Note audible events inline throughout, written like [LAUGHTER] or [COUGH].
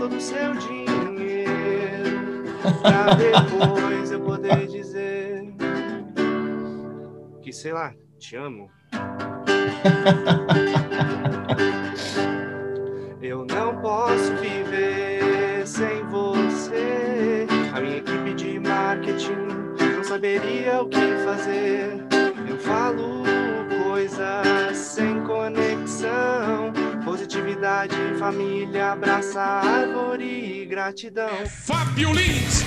todo o seu dinheiro. Pra [LAUGHS] depois eu poder dizer que, sei lá, te amo. Eu não posso viver sem você. A minha equipe de marketing não saberia o que fazer. Eu falo coisas sem conexão. Positividade, família, abraça árvore e gratidão. Fábio Lins!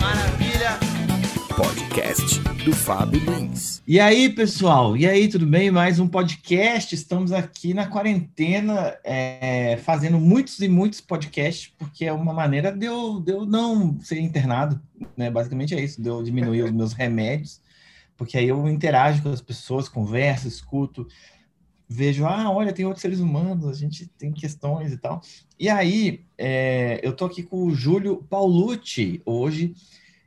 Maravilha! Podcast do Fábio Lins. E aí, pessoal? E aí, tudo bem? Mais um podcast. Estamos aqui na quarentena, é, fazendo muitos e muitos podcasts, porque é uma maneira de eu, de eu não ser internado, né? Basicamente é isso, de eu diminuir os meus remédios, porque aí eu interajo com as pessoas, converso, escuto, vejo, ah, olha, tem outros seres humanos, a gente tem questões e tal. E aí, é, eu tô aqui com o Júlio Paulucci hoje,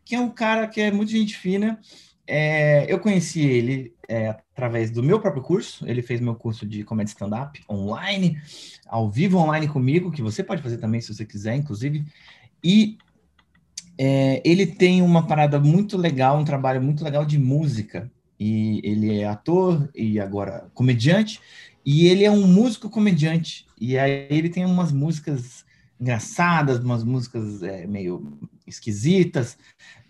que é um cara que é muito gente fina, é, eu conheci ele é, através do meu próprio curso. Ele fez meu curso de comédia stand-up online, ao vivo online comigo, que você pode fazer também se você quiser, inclusive. E é, ele tem uma parada muito legal, um trabalho muito legal de música. E ele é ator e agora comediante. E ele é um músico comediante. E aí ele tem umas músicas engraçadas, umas músicas é, meio esquisitas,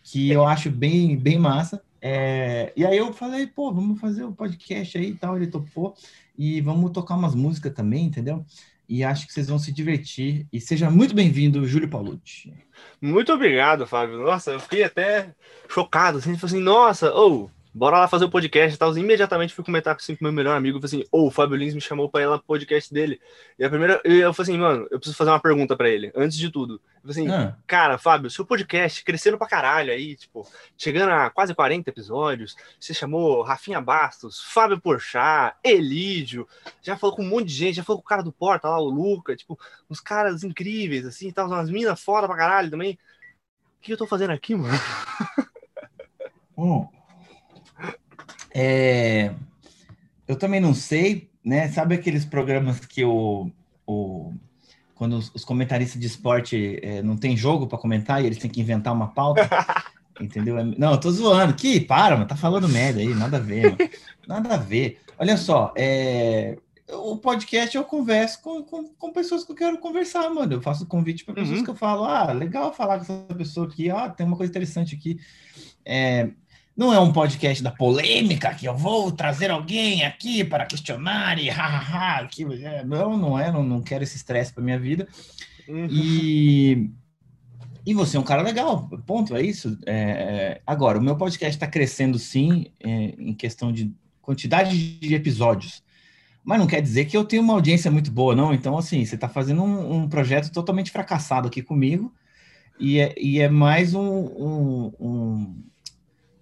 que eu acho bem, bem massa. É, e aí eu falei, pô, vamos fazer o um podcast aí e tal, ele topou, e vamos tocar umas músicas também, entendeu? E acho que vocês vão se divertir. E seja muito bem-vindo, Júlio Paulucci. Muito obrigado, Fábio. Nossa, eu fiquei até chocado, assim, assim, nossa, ou... Oh, bora lá fazer o podcast e tal. Imediatamente fui comentar assim, com meu melhor amigo, falei assim, ô, oh, o Fábio Lins me chamou para ir lá pro podcast dele. E a primeira, eu falei assim, mano, eu preciso fazer uma pergunta para ele, antes de tudo. Eu falei assim, ah. cara, Fábio, seu podcast crescendo pra caralho aí, tipo, chegando a quase 40 episódios, você chamou Rafinha Bastos, Fábio Porchat, Elídio, já falou com um monte de gente, já falou com o cara do Porta lá, o Luca, tipo, uns caras incríveis, assim, tal, umas minas foda pra caralho também. O que eu tô fazendo aqui, mano? Hum. É, eu também não sei, né? Sabe aqueles programas que o, o quando os, os comentaristas de esporte é, não tem jogo para comentar e eles têm que inventar uma pauta, [LAUGHS] entendeu? É, não, eu tô zoando. Que para, mano, tá falando merda aí, nada a ver, mano. nada a ver. Olha só, é, o podcast eu converso com, com, com, pessoas que eu quero conversar, mano. Eu faço convite para pessoas uhum. que eu falo, ah, legal falar com essa pessoa aqui, ah, tem uma coisa interessante aqui. É, não é um podcast da polêmica que eu vou trazer alguém aqui para questionar e hahaha. Que, é, não, não é, não, não quero esse estresse para minha vida. Uhum. E, e você é um cara legal, ponto, é isso. É, agora, o meu podcast está crescendo sim, é, em questão de quantidade de episódios. Mas não quer dizer que eu tenho uma audiência muito boa, não. Então, assim, você está fazendo um, um, projeto totalmente fracassado aqui comigo. E é, e é mais um, um,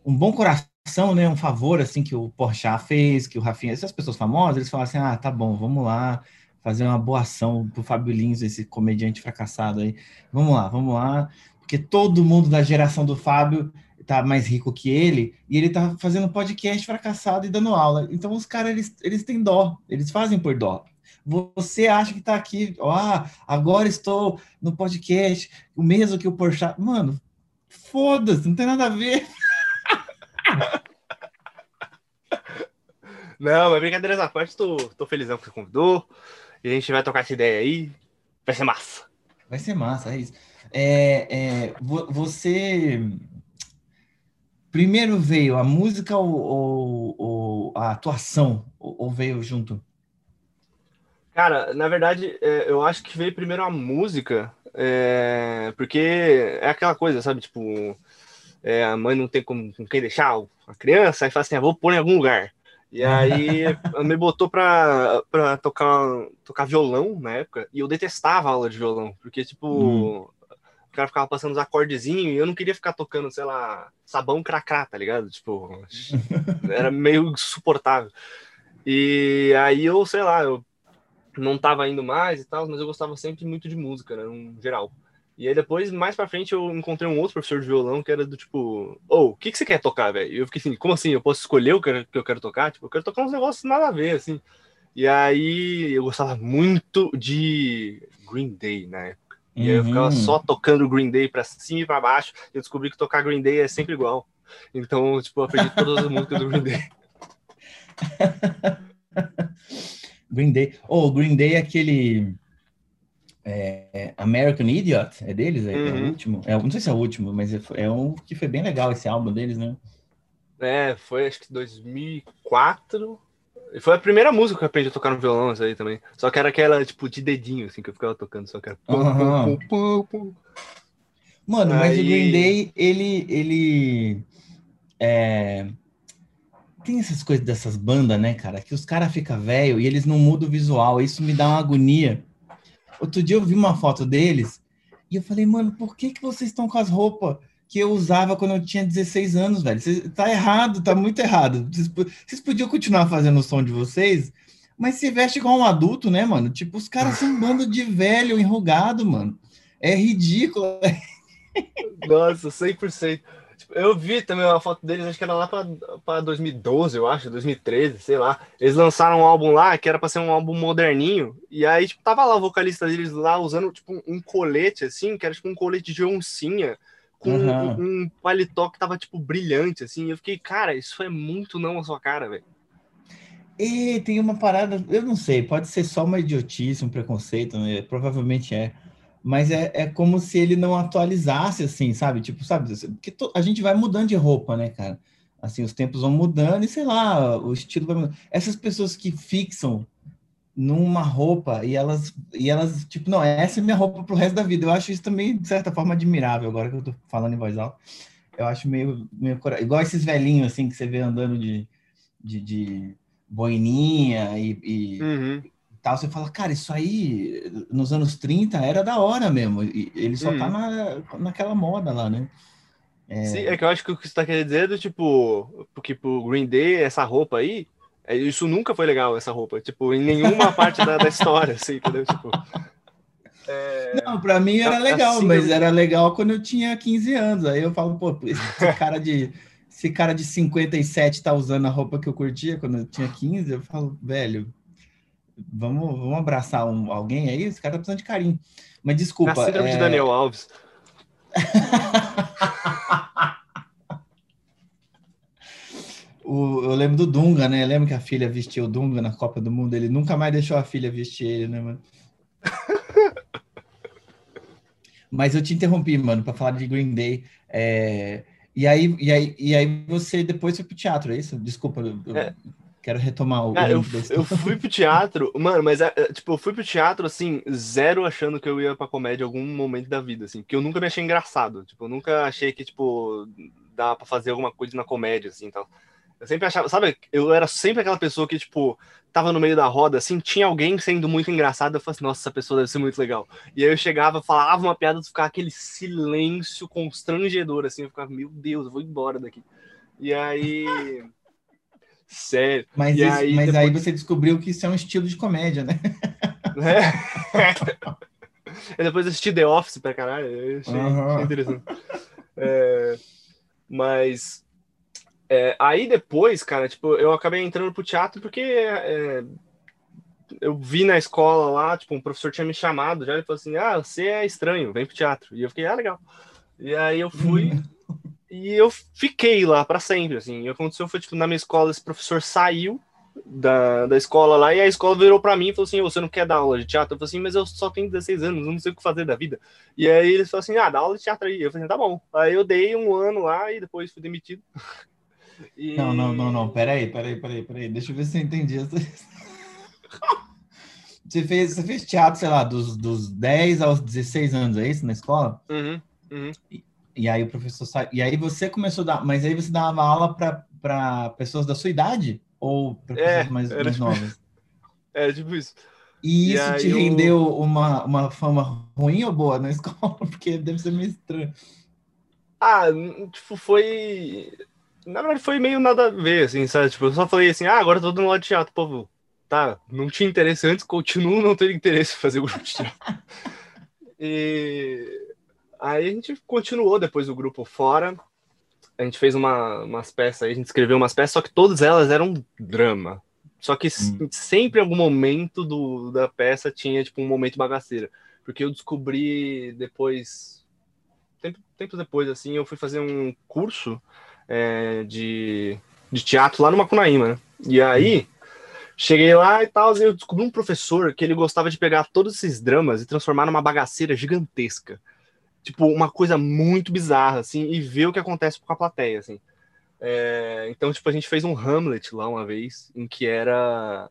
um bom coração, né? Um favor assim que o Porchat fez, que o Rafinha, essas pessoas famosas, eles falam assim: "Ah, tá bom, vamos lá fazer uma boa ação pro Fábio Lins, esse comediante fracassado aí. Vamos lá, vamos lá, porque todo mundo da geração do Fábio tá mais rico que ele, e ele tá fazendo podcast fracassado e dando aula. Então os caras eles, eles têm dó, eles fazem por dó. Você acha que tá aqui, ah, agora estou no podcast, o mesmo que o Porchat. Mano, foda-se, não tem nada a ver. Não, mas brincadeiras à parte, tô, tô felizão que você convidou. E a gente vai tocar essa ideia aí. Vai ser massa. Vai ser massa, é isso. É, é, você. Primeiro veio a música ou, ou, ou a atuação? Ou, ou, veio junto? Cara, na verdade, é, eu acho que veio primeiro a música. É, porque é aquela coisa, sabe? Tipo, é, a mãe não tem com, com, quem deixar a criança, aí fala assim, ah, vou pôr em algum lugar. E aí me botou pra, pra tocar, tocar violão na época, e eu detestava a aula de violão, porque, tipo, hum. o cara ficava passando os acordezinhos e eu não queria ficar tocando, sei lá, sabão cracá, tá ligado? Tipo, [LAUGHS] era meio insuportável. E aí eu, sei lá, eu não tava indo mais e tal, mas eu gostava sempre muito de música, né, no geral. E aí depois, mais pra frente, eu encontrei um outro professor de violão que era do tipo, ô, o que, que você quer tocar, velho? E eu fiquei assim, como assim? Eu posso escolher o que eu, que eu quero tocar? Tipo, eu quero tocar uns negócios nada a ver, assim. E aí eu gostava muito de Green Day na época. E aí eu ficava Uhum. só tocando Green Day pra cima e pra baixo. E eu descobri que tocar Green Day é sempre igual. Então, tipo, eu aprendi todas as músicas do Green Day. [LAUGHS] Green Day. Oh, Green Day é aquele. É, American Idiot, é deles? É, é o Uhum. último? É, não sei se é o último, mas é, é um que foi bem legal esse álbum deles, né? É, foi acho que 2004. E foi a primeira música que eu aprendi a tocar no violão, essa aí também. Só que era aquela, tipo, de dedinho, assim, que eu ficava tocando, só que era. pum, Aham. pum, pum, pum, pum. Mano, mas o Aí- Green Day, ele, ele é, tem essas coisas dessas bandas, né, cara? Que os caras ficam velho e eles não mudam o visual. Isso me dá uma agonia. Outro dia eu vi uma foto deles e eu falei, mano, por que, que vocês estão com as roupas que eu usava quando eu tinha 16 anos, velho? Tá errado, tá muito errado. Vocês podiam continuar fazendo o som de vocês, mas se veste igual um adulto, né, mano? Tipo, os caras são um bando de velho enrugado, mano. É ridículo. Nossa, 100%. Eu vi também uma foto deles, acho que era lá pra, pra 2012, eu acho, 2013, sei lá. Eles lançaram um álbum lá que era pra ser um álbum moderninho. E aí, tipo, tava lá o vocalista deles lá usando, tipo, um colete, assim, que era tipo um colete de oncinha. Com Aham. um, um paletó que tava, tipo, brilhante, assim. Eu fiquei, cara, isso é muito não a sua cara, velho. E tem uma parada, eu não sei, pode ser só uma idiotice, um preconceito, né? provavelmente é. Mas é, é como se ele não atualizasse, assim, sabe? Tipo, sabe? Porque to- a gente vai mudando de roupa, né, cara? Assim, os tempos vão mudando e sei lá, o estilo vai mudando. Essas pessoas que fixam numa roupa e elas, e elas, tipo, não, essa é minha roupa pro resto da vida. Eu acho isso também, de certa forma, admirável, agora que eu tô falando em voz alta. Eu acho meio, meio igual esses velhinhos, assim, que você vê andando de, de, de boininha e, e Uhum. Tal. Você fala, cara, isso aí nos anos 30 era da hora mesmo. E ele só tá Uhum. na, naquela moda lá, né? Sim, é que eu acho que o que você tá querendo dizer é do tipo, porque pro Green Day, essa roupa aí, é, isso nunca foi legal, essa roupa. Tipo, em nenhuma [LAUGHS] parte da, da história, assim, entendeu? Tipo, é, Não, pra mim era Assim, legal, mas eu- era legal quando eu tinha 15 anos. Aí eu falo, pô, esse [LAUGHS] cara de, esse cara de 57 tá usando a roupa que eu curtia quando eu tinha 15. Eu falo, velho, vamos, vamos abraçar um, alguém aí? Esse cara tá precisando de carinho. Mas desculpa. síndrome de é, Daniel Alves. [LAUGHS] o- eu lembro do Dunga, né? Lembra que a filha vestiu o Dunga na Copa do Mundo? Ele nunca mais deixou a filha vestir ele, né, mano? [LAUGHS] Mas eu te interrompi, mano, para falar de Green Day. É, E, aí, e, aí, e aí você depois foi pro teatro, é isso? Desculpa, eu É. quero retomar o. Cara, eu, eu fui pro teatro, mano, mas é, é, tipo, eu fui pro teatro, assim, zero achando que eu ia pra comédia em algum momento da vida, assim, porque eu nunca me achei engraçado, tipo, eu nunca achei que, tipo, dá pra fazer alguma coisa na comédia, assim, tal. Eu sempre achava, sabe, eu era sempre aquela pessoa que, tipo, tava no meio da roda, assim, tinha alguém sendo muito engraçado, eu falava assim, nossa, essa pessoa deve ser muito legal. E aí eu chegava, falava uma piada, ficava aquele silêncio constrangedor, assim, eu ficava, meu Deus, eu vou embora daqui. E aí... Sério. Mas, isso- aí, mas depois- aí você descobriu que isso é um estilo de comédia, né? É. E [LAUGHS] depois assisti The Office pra caralho, eu achei, Aham. achei interessante. É, mas é, aí depois, cara, tipo, eu acabei entrando pro teatro porque é, eu vi na escola lá, tipo, um professor tinha me chamado já, ele falou assim, ah, você é estranho, vem pro teatro. E eu fiquei, ah, legal. E aí eu fui e eu fiquei lá pra sempre, assim. E aconteceu foi, tipo, na minha escola, esse professor saiu da, da escola lá, e a escola virou pra mim e falou assim: "Ô, você não quer dar aula de teatro? Eu falei assim, mas eu só tenho 16 anos, não sei o que fazer da vida. E aí eles falaram assim: ah, dá aula de teatro aí. Eu falei, tá bom. Aí eu dei um ano lá e depois fui demitido. [LAUGHS] E- Não, não, não, não. Peraí, peraí, peraí, peraí. Deixa eu ver se eu entendi essa. [LAUGHS] Você fez, você fez teatro, sei lá, dos, dos 10 aos 16 anos, é isso, na escola? Uhum, uhum. E aí o professor sai. E aí você começou a dar. Mas aí você dava aula para pessoas da sua idade? Ou para É, pessoas mais, era mais tipo- novas? [LAUGHS] É, tipo isso. E E isso te eu- rendeu uma, uma fama ruim ou boa na [LAUGHS] escola? Porque deve ser meio estranho. Ah, tipo, foi. Na verdade, foi meio nada a ver, assim, sabe? Tipo, eu só falei assim, ah, agora tô dando aula de teatro, povo. Tá, não tinha interesse antes, continuo não tendo interesse em fazer [LAUGHS] grupo de teatro. E... Aí a gente continuou depois do grupo fora. A gente fez uma, umas peças aí, a gente escreveu umas peças, só que todas elas eram drama. Só que hum. sempre em algum momento do, da peça tinha tipo um momento bagaceira. Porque eu descobri depois, tempo, tempo depois, assim, eu fui fazer um curso é, de, de teatro lá no Macunaíma, né? E aí, cheguei lá e tal, e eu descobri um professor que ele gostava de pegar todos esses dramas e transformar numa bagaceira gigantesca. Tipo, uma coisa muito bizarra, assim, e ver o que acontece com a plateia, assim. É, então, tipo, a gente fez um Hamlet lá uma vez, em que era,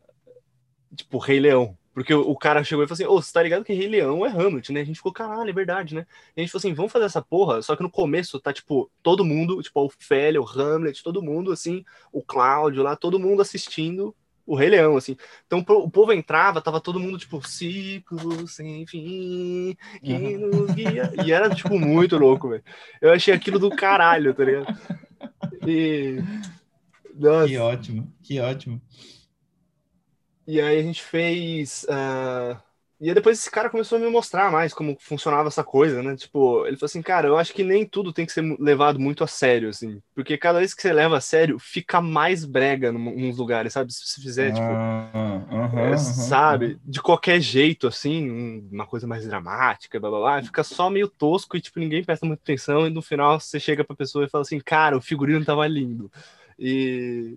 tipo, Rei Leão. Porque o, cara chegou e falou assim: Ô, oh, você tá ligado que Rei Leão é Hamlet, né? A gente ficou, caralho, é verdade, né? E a gente falou assim: vamos fazer essa porra. Só que no começo tá, tipo, todo mundo, tipo, o Ofélia, o Hamlet, todo mundo, assim, o Cláudio lá, todo mundo assistindo o Rei Leão, assim. Então o povo entrava, tava todo mundo, tipo, ciclo sem fim, que nos guia. E era, tipo, muito louco, velho. Eu achei aquilo do caralho, tá ligado? E. Nossa. Que ótimo, que ótimo. E aí a gente fez. Uh... E aí depois esse cara começou a me mostrar mais como funcionava essa coisa, né? Tipo, ele falou assim, cara, eu acho que nem tudo tem que ser levado muito a sério, assim. Porque cada vez que você leva a sério, fica mais brega nos lugares, sabe? Se você fizer, tipo. Uh, é, sabe? De qualquer jeito, assim, uma coisa mais dramática, blá blá blá, fica só meio tosco e, tipo, ninguém presta muita atenção. E no final você chega pra pessoa e fala assim, cara, o figurino tava lindo. E.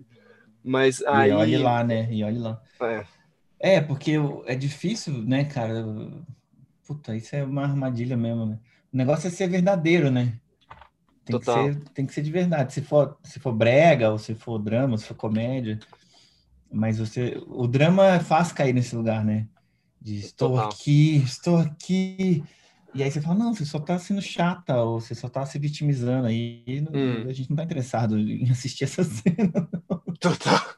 Mas aí. E olhe lá, né? E olhe lá. É. É, porque é difícil, né, cara? Puta, isso é uma armadilha mesmo, né? O negócio é ser verdadeiro, né? Tem, Total. Que, ser, tem que ser de verdade. Se for, se for brega, ou se for drama, se for comédia. Mas você. O drama faz cair nesse lugar, né? De estou Total. aqui, estou aqui. E aí você fala, não, você só tá sendo chata, ou você só tá se vitimizando. Aí hum. a gente não tá interessado em assistir essa [LAUGHS] cena. Não. Total.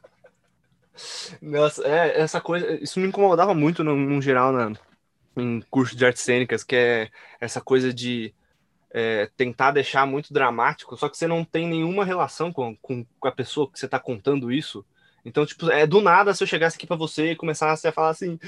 Nossa, é, essa coisa, isso me incomodava muito no, no geral na, em curso de artes cênicas, que é essa coisa de é, tentar deixar muito dramático, só que você não tem nenhuma relação com, com, com a pessoa que você está contando isso. Então, tipo, é do nada se eu chegasse aqui para você e começasse a falar assim.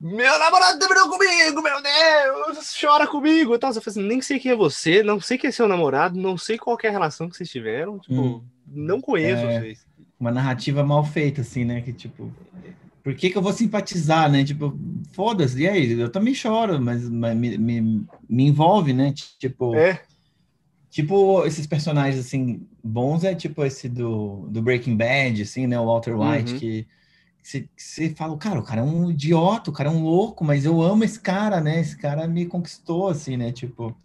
Meu namorado terminou comigo, meu Deus, chora comigo e tal. Você assim, nem sei quem é você, não sei quem é seu namorado, não sei qual é a relação que vocês tiveram, tipo, hum, não conheço é... vocês uma narrativa mal feita, assim, né? Que tipo, por que, que eu vou simpatizar, né? Tipo, foda-se, e aí? Eu também choro, mas, mas me, me, me, envolve, né? Tipo, é. tipo, esses personagens, assim, bons é tipo esse do, do Breaking Bad, assim, né? O Walter White, uhum. que você fala, cara, o cara é um idiota, o cara é um louco, mas eu amo esse cara, né? Esse cara me conquistou, assim, né? Tipo,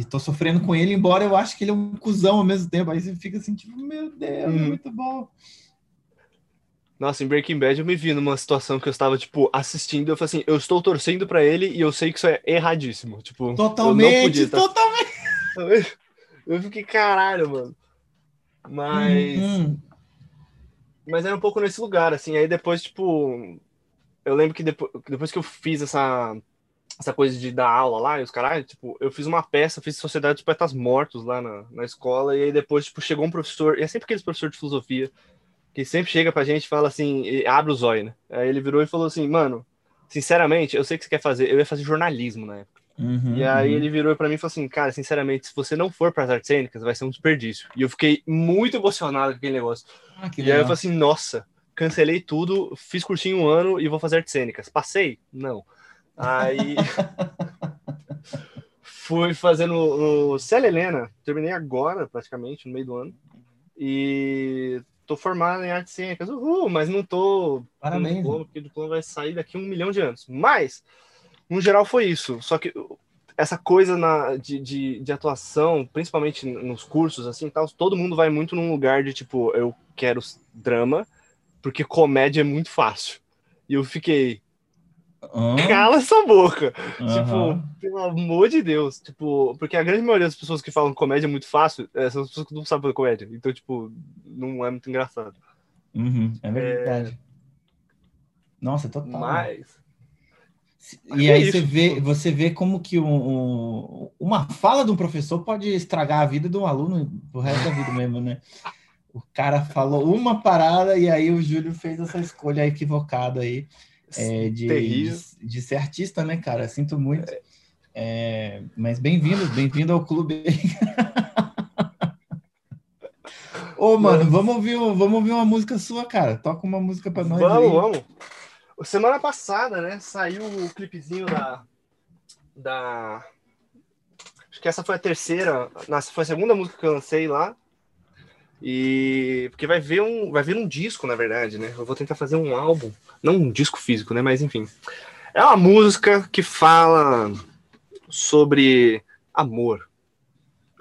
e tô sofrendo com ele, embora eu acho que ele é um cuzão ao mesmo tempo. Aí você fica assim, tipo, meu Deus, hum. muito bom. Nossa, em Breaking Bad eu me vi numa situação que eu estava, tipo, assistindo, eu falei assim, eu estou torcendo para ele e eu sei que isso é erradíssimo. Tipo, totalmente, podia, tá? totalmente. [LAUGHS] Eu fiquei, caralho, mano. Mas. Hum, Mas era um pouco nesse lugar, assim. Aí depois, tipo. Eu lembro que depois, depois que eu fiz essa essa coisa de dar aula lá e os caras, tipo, eu fiz uma peça, fiz Sociedade dos Poetas Mortos lá na, na escola, e aí depois, tipo, chegou um professor, e é sempre aquele professor de filosofia, que sempre chega pra gente e fala assim, abre o zóio, né? Aí ele virou e falou assim, mano, sinceramente, eu sei o que você quer fazer, eu ia fazer jornalismo na época. Uhum, e aí uhum. ele virou para mim e falou assim, cara, sinceramente, se você não for para as artes cênicas, vai ser um desperdício. E eu fiquei muito emocionado com aquele negócio. Ah, e legal. aí eu falei assim, nossa, cancelei tudo, fiz cursinho um ano e vou fazer artes cênicas. Passei? Não. Aí fui fazendo no Célia Helena, terminei agora, praticamente, no meio do ano. E tô formado em artes cênicas, uhul, mas não tô Parabéns. diploma, porque o diploma vai sair daqui um milhão de anos. Mas, no geral, foi isso. Só que essa coisa na, de, de, de, atuação, principalmente nos cursos, assim, tal, todo mundo vai muito num lugar de, tipo, eu quero drama, porque comédia é muito fácil. E eu fiquei, Cala essa boca. Tipo, pelo amor de Deus. Tipo, porque a grande maioria das pessoas que falam comédia é muito fácil é, são as pessoas que não sabem fazer comédia. Então, tipo, não é muito engraçado. Uhum, é verdade. É... Nossa, total. Mas. E é aí é você, vê, você vê como que um, um, uma fala de um professor pode estragar a vida de um aluno pro resto da vida mesmo, né? O cara falou uma parada e aí o Júlio fez essa escolha equivocada aí é, de, de, de, ser artista, né, cara? Sinto muito. É, mas bem-vindo, bem-vindo ao clube. [LAUGHS] Ô, mano, vamos ouvir, vamos ouvir uma música sua, cara. Toca uma música pra nós. Vamos, aí. vamos. Semana passada, né, saiu o clipezinho da. da... Acho que essa foi a terceira. Nossa, foi a segunda música que eu lancei lá. E. Porque vai ver um. Vai vir um disco, na verdade, né? Eu vou tentar fazer um álbum. Não um disco físico, né? Mas enfim. É uma música que fala sobre amor.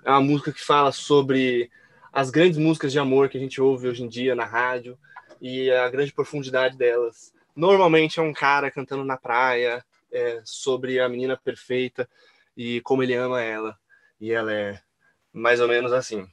É uma música que fala sobre as grandes músicas de amor que a gente ouve hoje em dia na rádio e a grande profundidade delas. Normalmente é um cara cantando na praia é, sobre a menina perfeita e como ele ama ela. E ela é mais ou menos assim.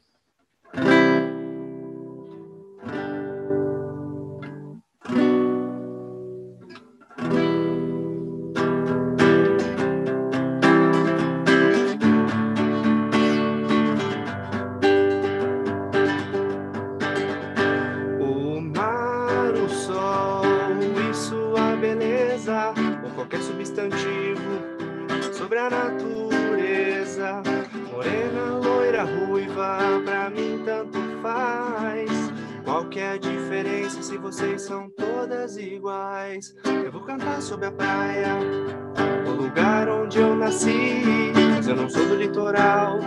Sobre a praia, o lugar onde eu nasci. Mas eu não sou do litoral,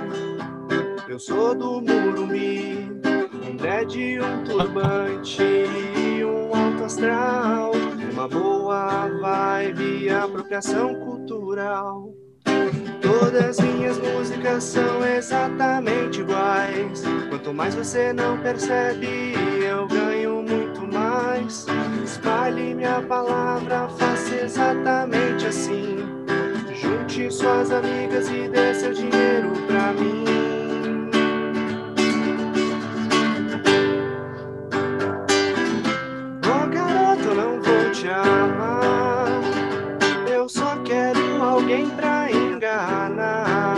eu sou do Murumbi. Um dread, um turbante e um alto astral. Uma boa vibe e apropriação cultural. Todas minhas músicas são exatamente iguais. Quanto mais você não percebe, suas amigas e dê seu dinheiro pra mim. Oh garoto, não vou te amar. Eu só quero alguém pra enganar.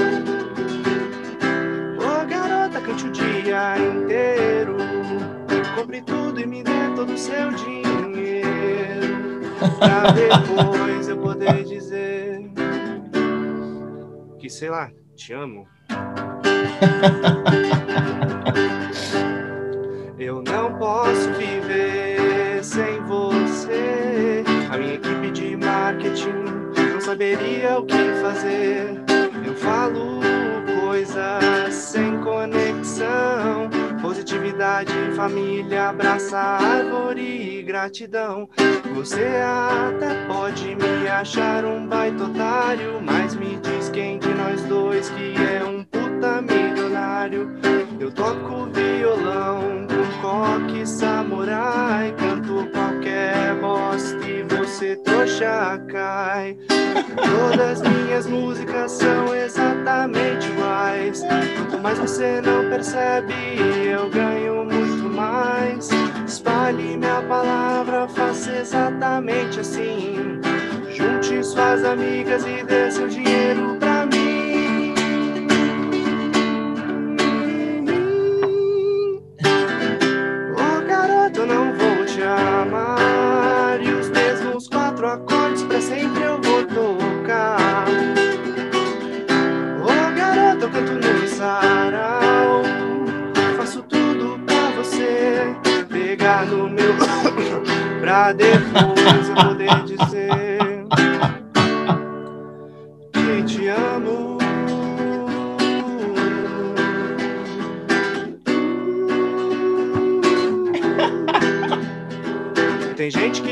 Oh garota, cante o dia inteiro. Compre tudo e me dê todo o seu dinheiro. Pra [LAUGHS] depois sei lá, te amo. [LAUGHS] Eu não posso viver sem você. A minha equipe de marketing não saberia o que fazer. Eu falo coisas sem conexão. Positividade, família, abraça árvore e gratidão. Você até pode me achar um baita otário, mas me diz quem de nós dois que é um puta milionário. Eu toco violão coque samurai, canto qualquer bosta e você trouxa cai. Todas minhas músicas são exatamente iguais. Mais você não percebe, eu ganho muito mais. Espalhe minha palavra, faça exatamente assim. Junte suas amigas e dê seu dinheiro pra pra depois eu poder dizer que te amo. Tem gente que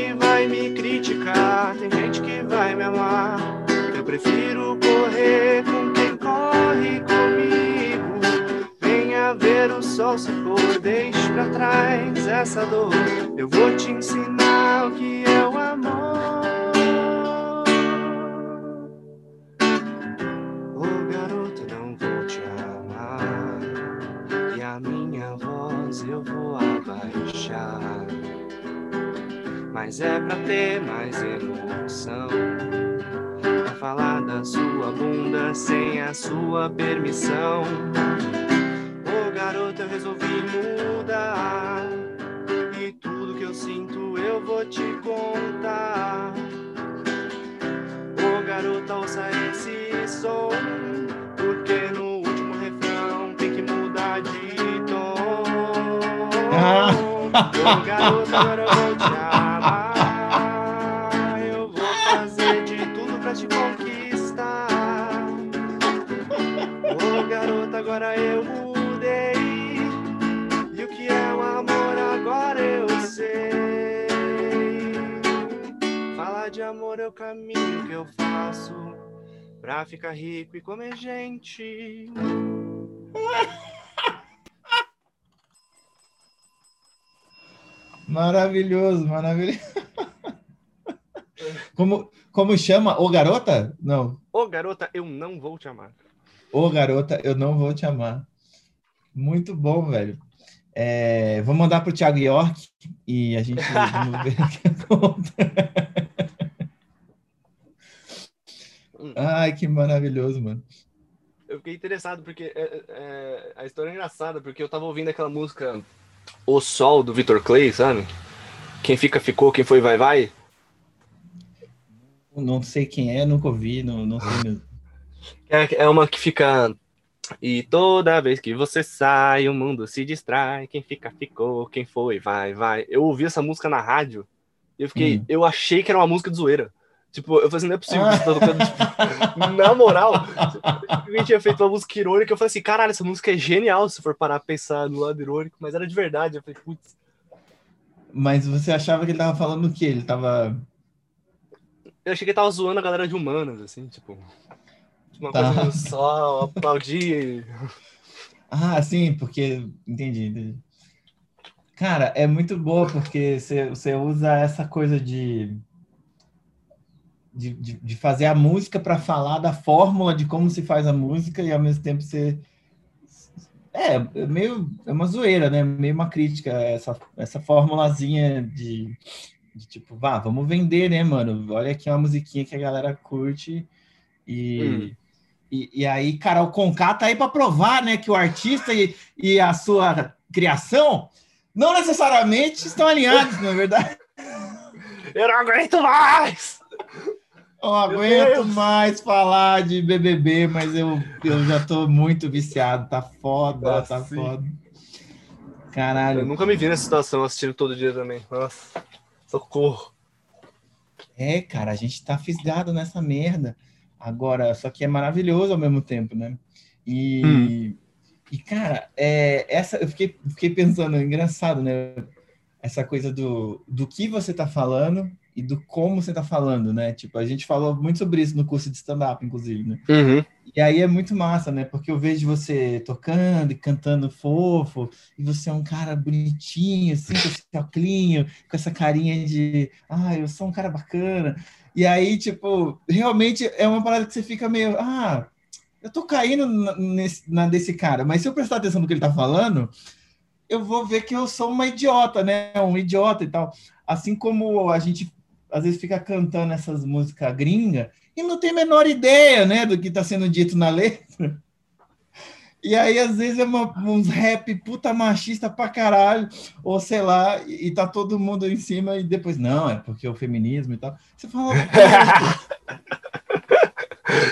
sol se pôr, deixe pra trás essa dor. Eu vou te ensinar o que é o amor. Ô garoto, não vou te amar. E a minha voz eu vou abaixar. Mas é pra ter mais emoção. Pra falar da sua bunda sem a sua permissão. Ô garoto, eu resolvi mudar. E tudo que eu sinto eu vou te contar. Ô garota, ouça esse som. Porque no último refrão tem que mudar de tom. Ô garota, agora eu vou te amar. Eu vou fazer de tudo pra te conquistar. Ô garota, agora eu mudei. De amor é o caminho que eu faço pra ficar rico e comer gente. [LAUGHS] Maravilhoso, maravilhoso. [LAUGHS] Como, como chama? O garota? Não. Ô garota, eu não vou te amar. Ô garota, eu não vou te amar. Muito bom, velho. É, vou mandar pro Thiago York e a gente [LAUGHS] vamos ver o que acontece. Ai, que maravilhoso, mano. Eu fiquei interessado porque é, é, a história é engraçada, porque eu tava ouvindo aquela música O Sol do Victor Clay, sabe? Quem fica, ficou, quem foi, vai, vai. Não sei quem é, nunca ouvi, não, não sei mesmo. [LAUGHS] É, é uma que fica. E toda vez que você sai, o mundo se distrai. Quem fica, ficou. Quem foi, vai, vai. Eu ouvi essa música na rádio. E eu fiquei. Hum. Eu achei que era uma música de zoeira. Tipo, eu falei assim, não é possível que você tá tocando. Tipo, na moral, alguém tinha feito uma música irônica. Eu falei assim, caralho, essa música é genial se for parar a pensar no lado irônico, mas era de verdade. Eu falei, putz. Mas você achava que ele tava falando o quê? Ele tava. Eu achei que ele tava zoando a galera de humanas, assim, tipo. Uma Tá. coisa só, aplaudir. Ah, sim, porque. Entendi, entendi. Cara, é muito boa porque você, você usa essa coisa de, de, de, de fazer a música para falar da fórmula de como se faz a música e ao mesmo tempo você. É, é meio. É uma zoeira, né? Meio uma crítica, essa, essa formulazinha de, de tipo, vá, vamos vender, né, mano? Olha aqui uma musiquinha que a galera curte e. Hum. E, e aí, Carol Conká tá aí para provar, né, que o artista e, e a sua criação não necessariamente estão alinhados, não é verdade? Eu não aguento mais! Eu não aguento mais falar de BBB, mas eu, eu já tô muito viciado, tá foda, Ah, tá sim. foda. Eu Caralho. nunca me vi nessa situação assistindo todo dia também. Nossa, socorro. É, cara, a gente tá fisgado nessa merda. Agora, só que é maravilhoso ao mesmo tempo, né? E, Hum. e cara, é, essa, eu fiquei, fiquei pensando, é engraçado, né? Essa coisa do, do que você tá falando e do como você tá falando, né? Tipo, a gente falou muito sobre isso no curso de stand-up, inclusive, né? Uhum. E aí é muito massa, né? Porque eu vejo você tocando e cantando fofo, e você é um cara bonitinho, assim, com esse óculinho, com essa carinha de, ah, eu sou um cara bacana. E aí, tipo, realmente é uma parada que você fica meio, ah, eu tô caindo nesse, na desse cara, mas se eu prestar atenção no que ele tá falando, eu vou ver que eu sou uma idiota, né? Um idiota e tal. Assim como a gente às vezes fica cantando essas músicas gringa e não tem a menor ideia, né, do que está sendo dito na letra. [LAUGHS] E aí, às vezes, é uma, uns rap puta machista pra caralho, ou sei lá, e, e tá todo mundo em cima, e depois, não, é porque o feminismo e tal. Você fala, [LAUGHS]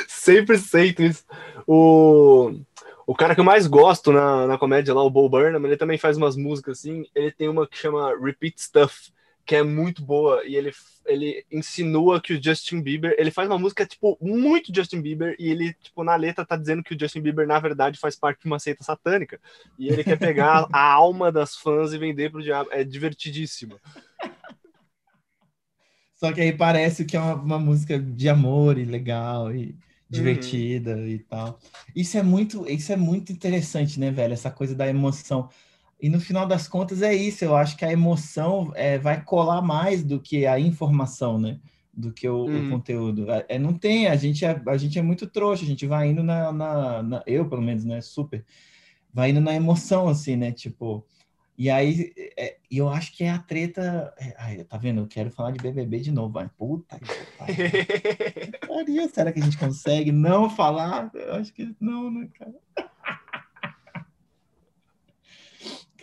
Sempre sinto isso. O, o cara que eu mais gosto na, na comédia lá, o Bo Burnham, ele também faz umas músicas assim. Ele tem uma que chama Repeat Stuff, que é muito boa. E ele, ele insinua que o Justin Bieber. Ele faz uma música, tipo, muito Justin Bieber. E ele, tipo, na letra tá dizendo que o Justin Bieber, na verdade, faz parte de uma seita satânica. E ele quer pegar [LAUGHS] a alma das fãs e vender pro diabo. É divertidíssimo. Só que aí parece que é uma, uma música de amor e legal e divertida e tal. Isso é muito, isso é muito interessante, né, velho? Essa coisa da emoção. E no final das contas é isso. Eu acho que a emoção é, vai colar mais do que a informação, né? Do que o, o Uhum. conteúdo. É, é, não tem. A gente é, a gente é muito trouxa. A gente vai indo na, na, na- eu pelo menos, né? Super. Vai indo na emoção, assim, né? Tipo. E aí, é, e eu acho que é a treta. é, ai, tá vendo? Eu quero falar de BBB de novo. Vai. Puta que. Pariu, [LAUGHS] Será que a gente consegue não falar? Eu acho que não, né, cara? [LAUGHS]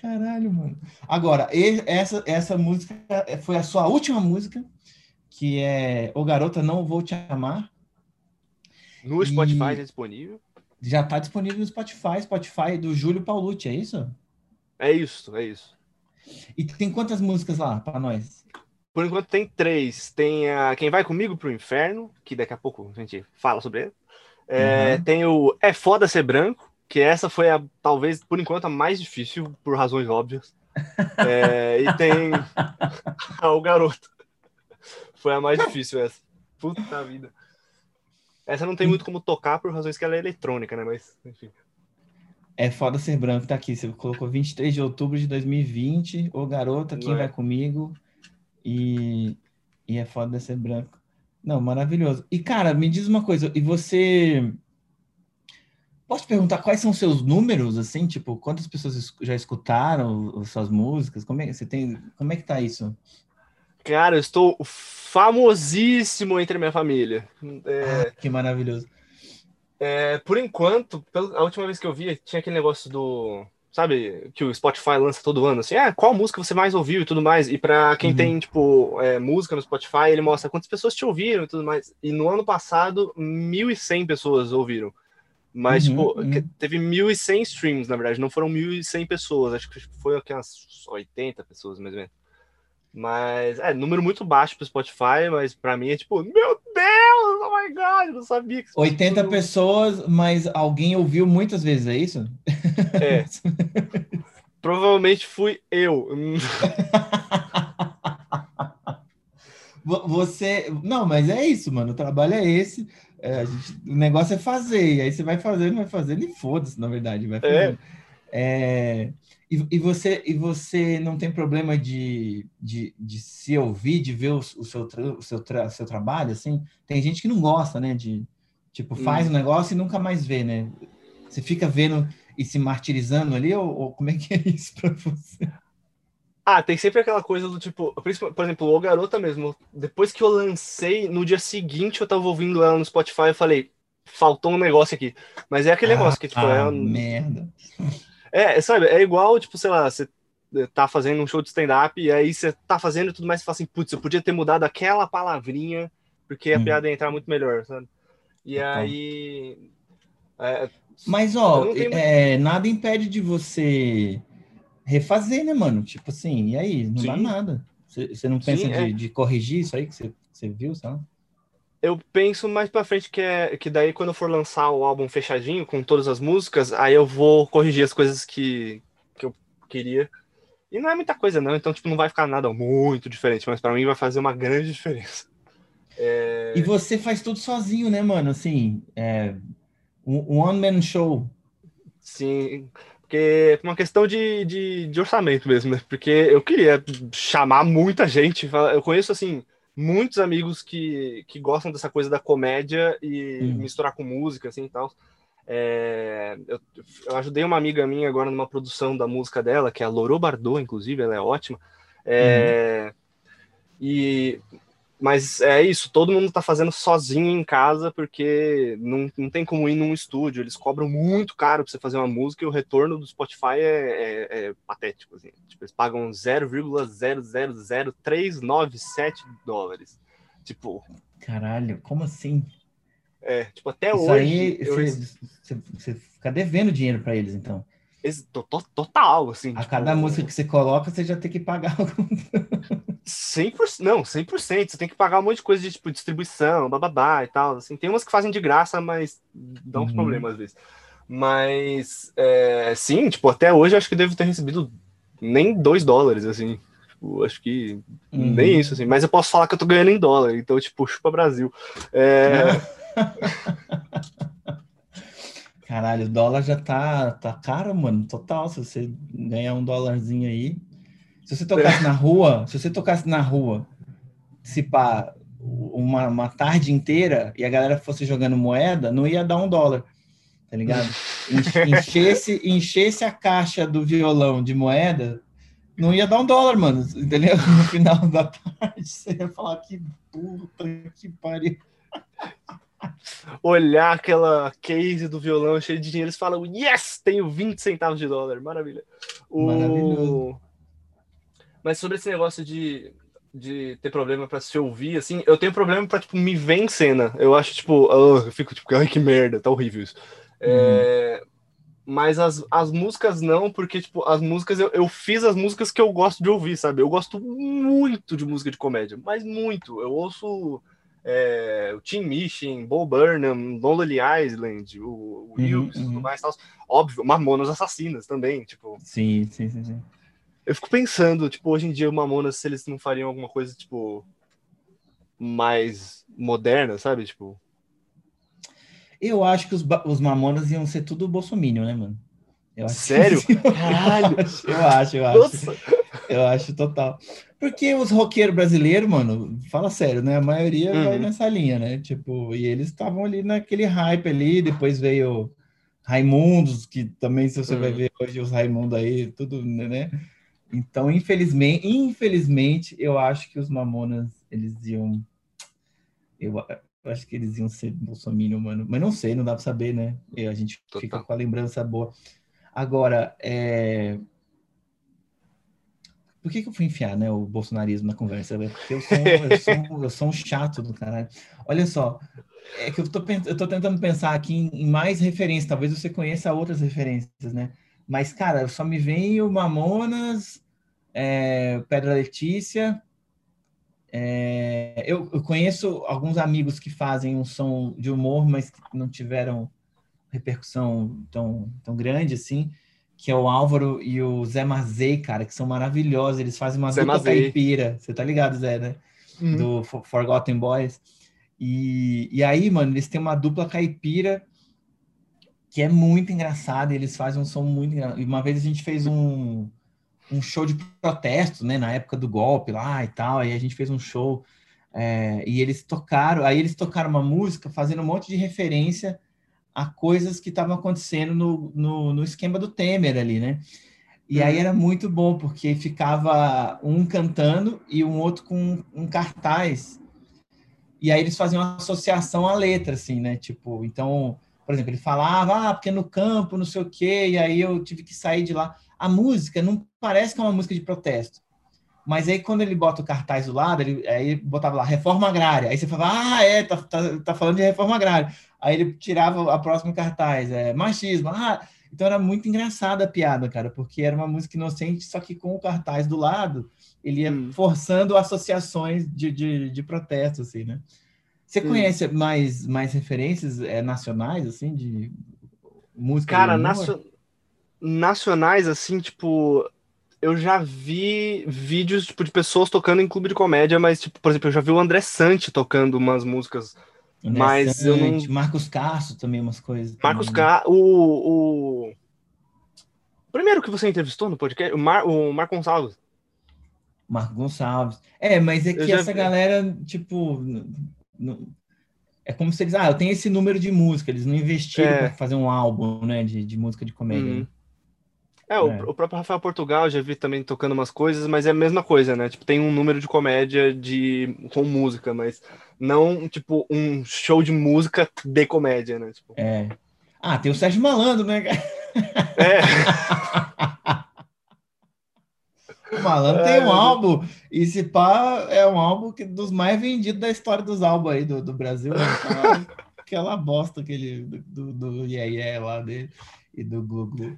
Caralho, mano. Agora, e- essa, essa música foi a sua última música, que é O Garota Não Vou Te Amar. No E- Spotify é disponível. Já tá disponível no Spotify, Spotify do Júlio Paulucci, é isso? É isso, é isso. E tem quantas músicas lá pra nós? Por enquanto tem três. Tem a Quem Vai Comigo pro Inferno, que daqui a pouco a gente fala sobre ele. É, Uhum. Tem o É Foda Ser Branco, que essa foi a, talvez, por enquanto, a mais difícil, por razões óbvias. É, e tem [LAUGHS] O Garoto. Foi a mais difícil essa. Puta vida. Essa não tem muito como tocar por razões que ela é eletrônica, né? Mas, enfim. É foda ser branco, tá aqui. Você colocou 23 de outubro de 2020. Ô garota, quem é. vai comigo? E, e é foda ser branco. Não, maravilhoso. E cara, me diz uma coisa. E você. Posso perguntar quais são os seus números, assim? Tipo, quantas pessoas es- já escutaram as suas músicas? Como é, você tem, como é que tá isso? Cara, eu estou famosíssimo entre a minha família. É, Ah, que maravilhoso. É, por enquanto, a última vez que eu vi, tinha aquele negócio do. Sabe, que o Spotify lança todo ano, assim, ah, qual música você mais ouviu e tudo mais. E pra quem Uhum. tem, tipo, é, música no Spotify, ele mostra quantas pessoas te ouviram e tudo mais. E no ano passado, 1.100 pessoas ouviram. Mas, Uhum, tipo, uhum. teve 1.100 streams, na verdade, não foram 1.100 pessoas. Acho que foi aqui umas 80 pessoas, mais ou menos. Mas, é, número muito baixo pro Spotify, mas pra mim é tipo, meu Deus, oh my God, eu não sabia que isso 80 tudo- pessoas, mas alguém ouviu muitas vezes, é isso? É. [LAUGHS] Provavelmente fui eu. [LAUGHS] Vo- Você. Não, mas é isso, mano. O trabalho é esse. É, gente- o negócio é fazer. E aí você vai fazendo, vai fazendo e foda-se, na verdade. Vai fazendo. É, e, e você, e você não tem problema de, de, de se ouvir, de ver o, o seu, tra- o seu, tra- seu trabalho, assim? Tem gente que não gosta, né? De, tipo, faz Hum. o negócio e nunca mais vê, né? Você fica vendo e se martirizando ali, ou, ou como é que é isso pra você? Ah, tem sempre aquela coisa do tipo, por exemplo, o Garota mesmo. Depois que eu lancei, no dia seguinte eu tava ouvindo ela no Spotify, eu falei, faltou um negócio aqui. Mas é aquele negócio que, tipo, ah, é, merda. [LAUGHS] é, sabe, é igual, tipo, sei lá, você tá fazendo um show de stand-up e aí você tá fazendo e tudo mais e fala assim, putz, eu podia ter mudado aquela palavrinha porque a Hum. piada ia entrar muito melhor, sabe? E Total. aí. é, Mas, ó, não tenho- é, nada impede de você refazer, né, mano? Tipo assim, e aí? Não dá Sim. nada. Você não pensa Sim, de, é. de corrigir isso aí que você, viu, sabe? Eu penso mais pra frente que é que daí quando eu for lançar o álbum fechadinho com todas as músicas, aí eu vou corrigir as coisas que, que eu queria. E não é muita coisa não, então tipo não vai ficar nada muito diferente, mas pra mim vai fazer uma grande [LAUGHS] diferença. É, E você faz tudo sozinho, né, mano? Assim, é, um, um one-man show. Sim, porque é uma questão de, de, de orçamento mesmo, né? Porque eu queria chamar muita gente. Eu conheço, assim, muitos amigos que, que gostam dessa coisa da comédia e Hum. misturar com música, assim, e tal. É, eu, eu ajudei uma amiga minha agora numa produção da música dela, que é a Loro Bardot, inclusive, ela é ótima. É, E mas é isso, todo mundo tá fazendo sozinho em casa, porque não, não tem como ir num estúdio, eles cobram muito caro pra você fazer uma música e o retorno do Spotify é, é- é patético, assim. Tipo, eles pagam 0,000397 dólares. Tipo, Caralho, como assim? é, tipo, até isso hoje. aí, eu- você, você fica devendo dinheiro pra eles, então. Total, assim. A tipo, cada música que você coloca, você já tem que pagar [LAUGHS] algum. 100%, não, 100%. Você tem que pagar um monte de coisa de tipo, distribuição, bababá e tal. Assim. Tem umas que fazem de graça, mas dá uns Uhum. problemas às vezes. Mas, é, sim, tipo, até hoje eu acho que devo ter recebido nem 2 dólares, assim. Tipo, acho que Uhum. nem isso, assim. Mas eu posso falar que eu tô ganhando em dólar, então, tipo, chupa Brasil. É, [LAUGHS] Caralho, o dólar já tá, tá caro, mano, total. Se você ganhar um dólarzinho aí. Se você tocasse na rua, se você tocasse na rua, se pá, uma, uma tarde inteira e a galera fosse jogando moeda, não ia dar um dólar, tá ligado? Enche- [LAUGHS] Enchesse, enchesse a caixa do violão de moeda, não ia dar um dólar, mano, entendeu? [LAUGHS] No final da tarde, você ia falar que puta que pariu. Olhar aquela case do violão cheio de dinheiro, eles falam, yes, tenho 20 centavos de dólar, maravilha. O-. Mas sobre esse negócio de, de ter problema pra se ouvir, assim, eu tenho problema pra, tipo, me ver em cena. Eu acho, tipo, ah, eu fico, tipo, ai, que merda, tá horrível isso. É, mas as, as músicas não, porque, tipo, as músicas, eu, eu fiz as músicas que eu gosto de ouvir, sabe? Eu gosto muito de música de comédia, mas muito. Eu ouço é, o Tim Minchin, Bo Burnham, Lonely Island, o, o Uhum, Wills, uhum. tudo mais tal. Óbvio, Mamonas Assassinas também, tipo. Sim, sim, sim, sim. Eu fico pensando, tipo, hoje em dia o Mamonas, se eles não fariam alguma coisa, tipo, mais moderna, sabe? Tipo, Eu acho que os, os Mamonas iam ser tudo bolsominion, né, mano? Eu acho Sério? [LAUGHS] Caralho! Eu acho, eu acho. Nossa! Eu acho total. Porque os roqueiros brasileiros, mano, fala sério, né? A maioria vai Uhum. nessa linha, né? Tipo, e eles estavam ali naquele hype ali, depois veio Raimundos, que também, se você vai Uhum. ver hoje os Raimundos aí, tudo, né? Então, infelizmente, infelizmente, eu acho que os Mamonas, eles iam. Eu, eu acho que eles iam ser bolsominion, mano. Mas não sei, não dá pra saber, né? E a gente fica Total. com a lembrança boa. Agora, é. Por que, que eu fui enfiar né, o bolsonarismo na conversa? velho? Porque eu sou, eu, sou, eu sou um chato do caralho. Olha só, é que eu tô, eu tô tentando pensar aqui em, mais referências. Talvez você conheça outras referências, né? Mas, cara, só me vem o Mamonas, é, Pedra Letícia. é, eu, eu conheço alguns amigos que fazem um som de humor, mas não tiveram repercussão tão, tão grande assim, que é o Álvaro e o Zé Mazei, cara, que são maravilhosos. Eles fazem uma Zé dupla Mazei. caipira. Você tá ligado, Zé, né? Uhum. Do For- Forgotten Boys. E, e aí, mano, eles têm uma dupla caipira que é muito engraçada. Eles fazem um som muito engraçado. E uma vez a gente fez um, um show de protesto, né? Na época do golpe lá e tal. Aí a gente fez um show é, e eles tocaram. Aí eles tocaram uma música fazendo um monte de referência a coisas que estavam acontecendo no, no, no esquema do Temer ali, né? E aí Uhum. era muito bom, porque ficava um cantando e um outro com um cartaz. E aí eles faziam uma associação à letra, assim, né? Tipo, então, por exemplo, ele falava, ah, porque no campo, não sei o quê, e aí eu tive que sair de lá. A música não parece que é uma música de protesto. Mas aí, quando ele bota o cartaz do lado, ele, aí botava lá, reforma agrária. Aí você falava, ah, é, tá, tá, tá falando de reforma agrária. Aí ele tirava a próxima cartaz, é machismo. Ah, então era muito engraçada a piada, cara, porque era uma música inocente, só que com o cartaz do lado, ele ia Hum. forçando associações de, de, de protesto, assim, né? Você Hum. conhece mais, mais referências é, nacionais, assim, de música? Cara, nacio- nacionais, assim, tipo, eu já vi vídeos, tipo, de pessoas tocando em clube de comédia, mas, tipo, por exemplo, eu já vi o André Sante tocando umas músicas. Mas eu não- Marcos Castro também, umas coisas. Marcos né? K. O, o. Primeiro que você entrevistou no podcast, o, Mar, o Marco Gonçalves. Marco Gonçalves. É, mas é que já essa galera, tipo, n- n- é como se eles, ah, eu tenho esse número de música, eles não investiram É. para fazer um álbum, né, de, de música de comédia. Uhum. É, o, É. o próprio Rafael Portugal já vi também tocando umas coisas, mas é a mesma coisa, né? Tipo, tem um número de comédia de com música, mas não, tipo, um show de música de comédia, né? Tipo, É. Ah, tem o Sérgio Malandro, né? é, [LAUGHS] O Malandro Ai, tem um álbum, e se pá, é um álbum que, dos mais vendidos da história dos álbuns aí do, do Brasil. né? [LAUGHS] Aquela, bosta aquele, do, do Yeah Yeah lá dele e do Glu Glu.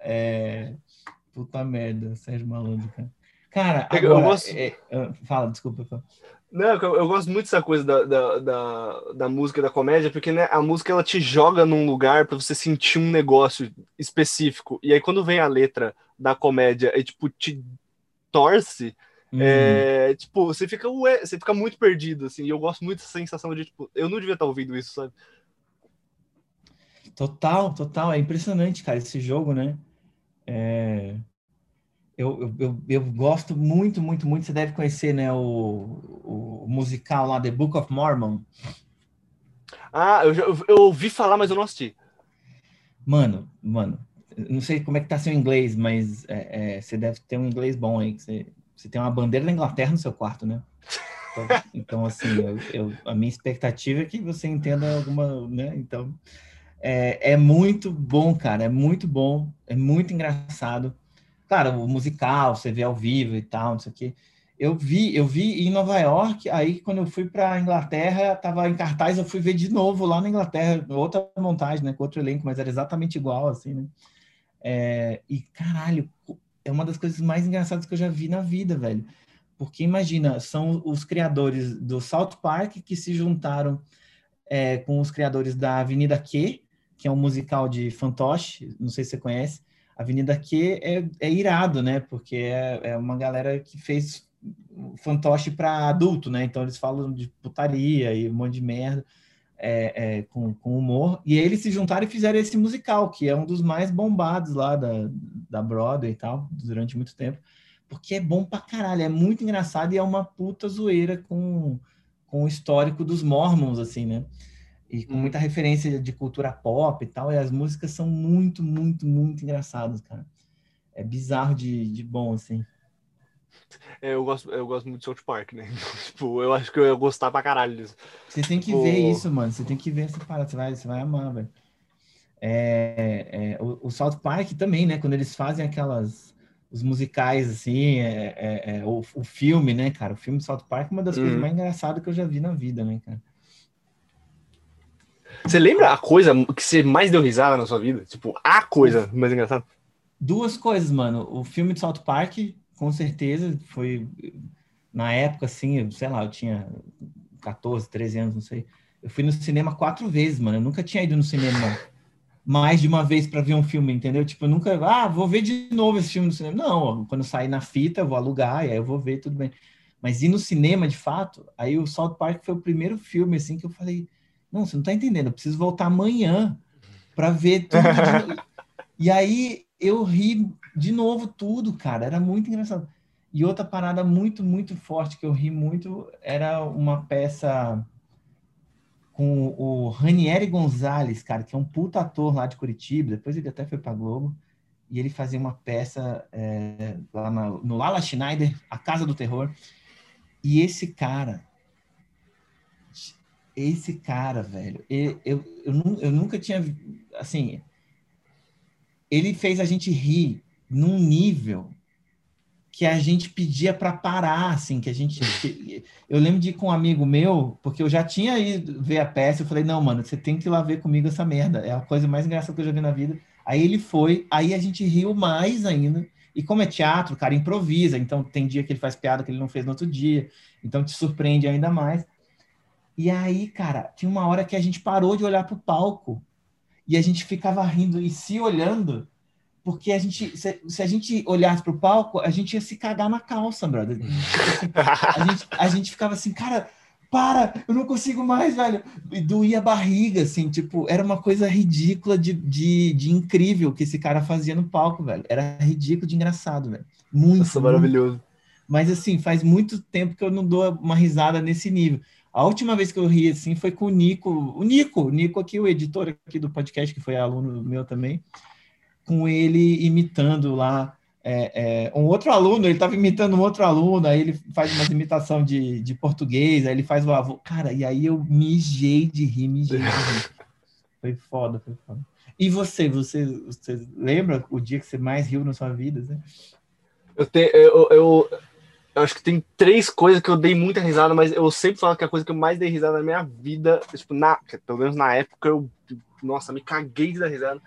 É, puta merda, Sérgio Malandro, cara. Cara, Eu- agora, gosto- é, é, fala, desculpa. fala. Não, eu, eu gosto muito dessa coisa da, da, da, da música da comédia, porque né, a música ela te joga num lugar pra você sentir um negócio específico. E aí quando vem a letra da comédia e tipo te torce, Hum, é, tipo, você fica, ué, você fica muito perdido, assim. E eu gosto muito dessa sensação de, tipo, eu não devia estar ouvindo isso, sabe? Total, total. É impressionante, cara, esse jogo, né? É, Eu, eu, eu, eu gosto muito, muito, muito. Você deve conhecer, né? O, o musical lá, The Book of Mormon. Ah, eu, já, eu, ouvi falar, mas eu não assisti. Mano, mano, não sei como é que tá seu inglês, mas é, é, você deve ter um inglês bom aí. Você, você tem uma bandeira da Inglaterra no seu quarto, né? Então, [LAUGHS] então, assim, eu, eu- a minha expectativa é que você entenda alguma, né? Então, é, é muito bom, cara, é muito bom, é muito engraçado. Claro, o musical, você vê ao vivo e tal, não sei o quê. Eu vi, eu vi em Nova York, aí quando eu fui para Inglaterra, tava em cartaz, eu fui ver de novo lá na Inglaterra, outra montagem, né, com outro elenco, mas era exatamente igual, assim, né? É, e caralho, é uma das coisas mais engraçadas que eu já vi na vida, velho. Porque imagina, são os criadores do South Park que se juntaram é, com os criadores da Avenida Q, que é um musical de fantoche, não sei se você conhece. Avenida Q é, é irado, né? Porque é, é uma galera que fez fantoche para adulto, né? Então eles falam de putaria e um monte de merda é, é, com, com, humor. E eles se juntaram e fizeram esse musical, que é um dos mais bombados lá da, da Broadway e tal, durante muito tempo. Porque é bom pra caralho, é muito engraçado e é uma puta zoeira com, com o histórico dos Mormons, assim, né? E com hum. muita referência de cultura pop e tal. E as músicas são muito, muito, muito engraçadas, cara. É bizarro de, de bom, assim. É, eu, gosto, eu gosto muito de South Park, né? [LAUGHS] tipo, eu acho que eu ia gostar pra caralho disso. Você tem que tipo... ver isso, mano. Você tem que ver essa parada. Você vai, você vai amar, velho. É, é, o, o, South Park também, né? Quando eles fazem aquelas... Os musicais, assim, é, é, é o, o, filme, né, cara? O filme South Park é uma das coisas mais engraçadas que eu já vi na vida, né, cara? Você lembra a coisa que você mais deu risada na sua vida? Tipo, a coisa mais engraçada? Duas coisas, mano. O filme do South Park, com certeza, foi na época, assim, sei lá, eu tinha 14, 13 anos, não sei. Eu fui no cinema quatro vezes, mano. Eu nunca tinha ido no cinema [LAUGHS] mais de uma vez para ver um filme, entendeu? Tipo, eu nunca, ah, vou ver de novo esse filme no cinema. Não, quando sair na fita, eu vou alugar, e aí eu vou ver, tudo bem. Mas ir no cinema, de fato, aí o South Park foi o primeiro filme, assim, que eu falei, não, você não tá entendendo, eu preciso voltar amanhã para ver tudo. [LAUGHS] e aí eu ri de novo tudo, cara. Era muito engraçado. E outra parada muito, muito forte que eu ri muito era uma peça com o Ranieri Gonzalez, cara, que é um puta ator lá de Curitiba. Depois ele até foi pra Globo. E ele fazia uma peça é, lá na, no Lala Schneider, A Casa do Terror. E esse cara, esse cara, velho, eu, eu, eu, eu nunca tinha, assim, ele fez a gente rir num nível que a gente pedia para parar, assim, que a gente. [LAUGHS] Que, eu lembro de ir com um amigo meu, porque eu já tinha ido ver a peça, eu falei, não, mano, você tem que ir lá ver comigo essa merda. É a coisa mais engraçada que eu já vi na vida. Aí ele foi, aí a gente riu mais ainda. E como é teatro, o cara improvisa, então tem dia que ele faz piada que ele não fez no outro dia, então te surpreende ainda mais. E aí, cara, tinha uma hora que a gente parou de olhar pro palco e a gente ficava rindo e se olhando, porque a gente, se, se a gente olhasse para o palco, a gente ia se cagar na calça, brother. A gente, a gente ficava assim, cara, para, eu não consigo mais, velho. E doía a barriga, assim, tipo, era uma coisa ridícula de, de, de incrível que esse cara fazia no palco, velho. Era ridículo de engraçado, velho. Muito. Nossa, maravilhoso. Mas, assim, faz muito tempo que eu não dou uma risada nesse nível. A última vez que eu ri assim foi com o Nico, o Nico, o Nico aqui, o editor aqui do podcast, que foi aluno meu também, com ele imitando lá é, é, um outro aluno, ele estava imitando um outro aluno, aí ele faz uma imitação de, de português, aí ele faz o avô. Cara, e aí eu mijei de rir, mijei de rir. [LAUGHS] Foi foda, foi foda. E você, você, você lembra o dia que você mais riu na sua vida? Né? Eu, te, eu, eu, eu acho que tem três coisas que eu dei muita risada, mas eu sempre falo que a coisa que eu mais dei risada na minha vida, tipo, na, pelo menos na época, eu, nossa, me caguei de dar risada.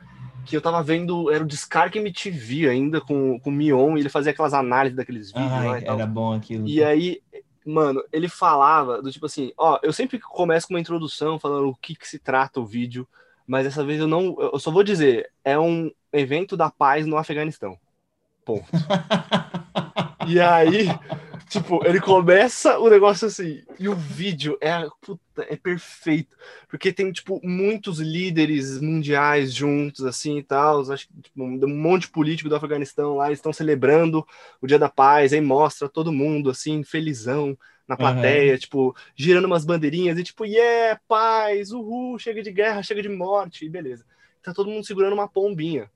Que eu tava vendo, era o Descarga MTV ainda, com, com o Mion, e ele fazia aquelas análises daqueles vídeos Ai, lá e tal. Era bom aquilo. E aí, mano, ele falava do tipo assim, ó, eu sempre começo com uma introdução falando o que que se trata o vídeo, mas dessa vez eu não, eu só vou dizer, é um evento da paz no Afeganistão. Ponto. [LAUGHS] E aí, tipo, ele começa o negócio assim, e o vídeo é, puta, é perfeito, porque tem, tipo, muitos líderes mundiais juntos, assim, e tal, acho que tipo, um monte de político do Afeganistão lá, estão celebrando o Dia da Paz, aí mostra todo mundo, assim, felizão, na plateia, uhum. tipo, girando umas bandeirinhas, e tipo, yeah, paz, uhul, chega de guerra, chega de morte, e beleza. Tá todo mundo segurando uma pombinha,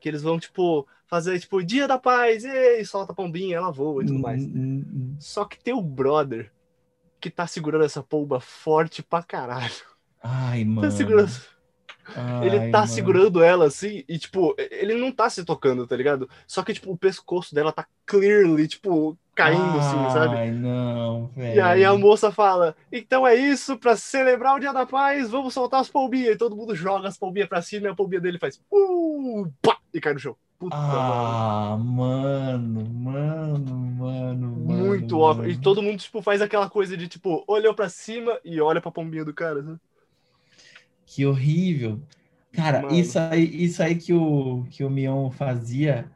que eles vão, tipo, fazer, tipo, dia da paz, e solta a pombinha, ela voa e tudo mais. Hum, hum, Só que tem o brother que tá segurando essa pomba forte pra caralho. Ai, tá mano. Tá segurando... ele Ai, tá mano. segurando ela assim, e tipo, ele não tá se tocando, tá ligado? Só que, tipo, o pescoço dela tá clearly, tipo, caindo assim, sabe? Ai, não, velho. E aí a moça fala: Então é isso, pra celebrar o Dia da Paz, vamos soltar as palminhas. E todo mundo joga as palminhas pra cima e a palminha dele faz uh, pá, e cai no chão. Puta. Ah, mano, mano, mano. Muito mano. óbvio. E todo mundo, tipo, faz aquela coisa de, tipo, olhou pra cima e olha pra pombinha do cara. Né? Que horrível. Cara, Mano. isso aí, isso aí que o, que o Mion fazia,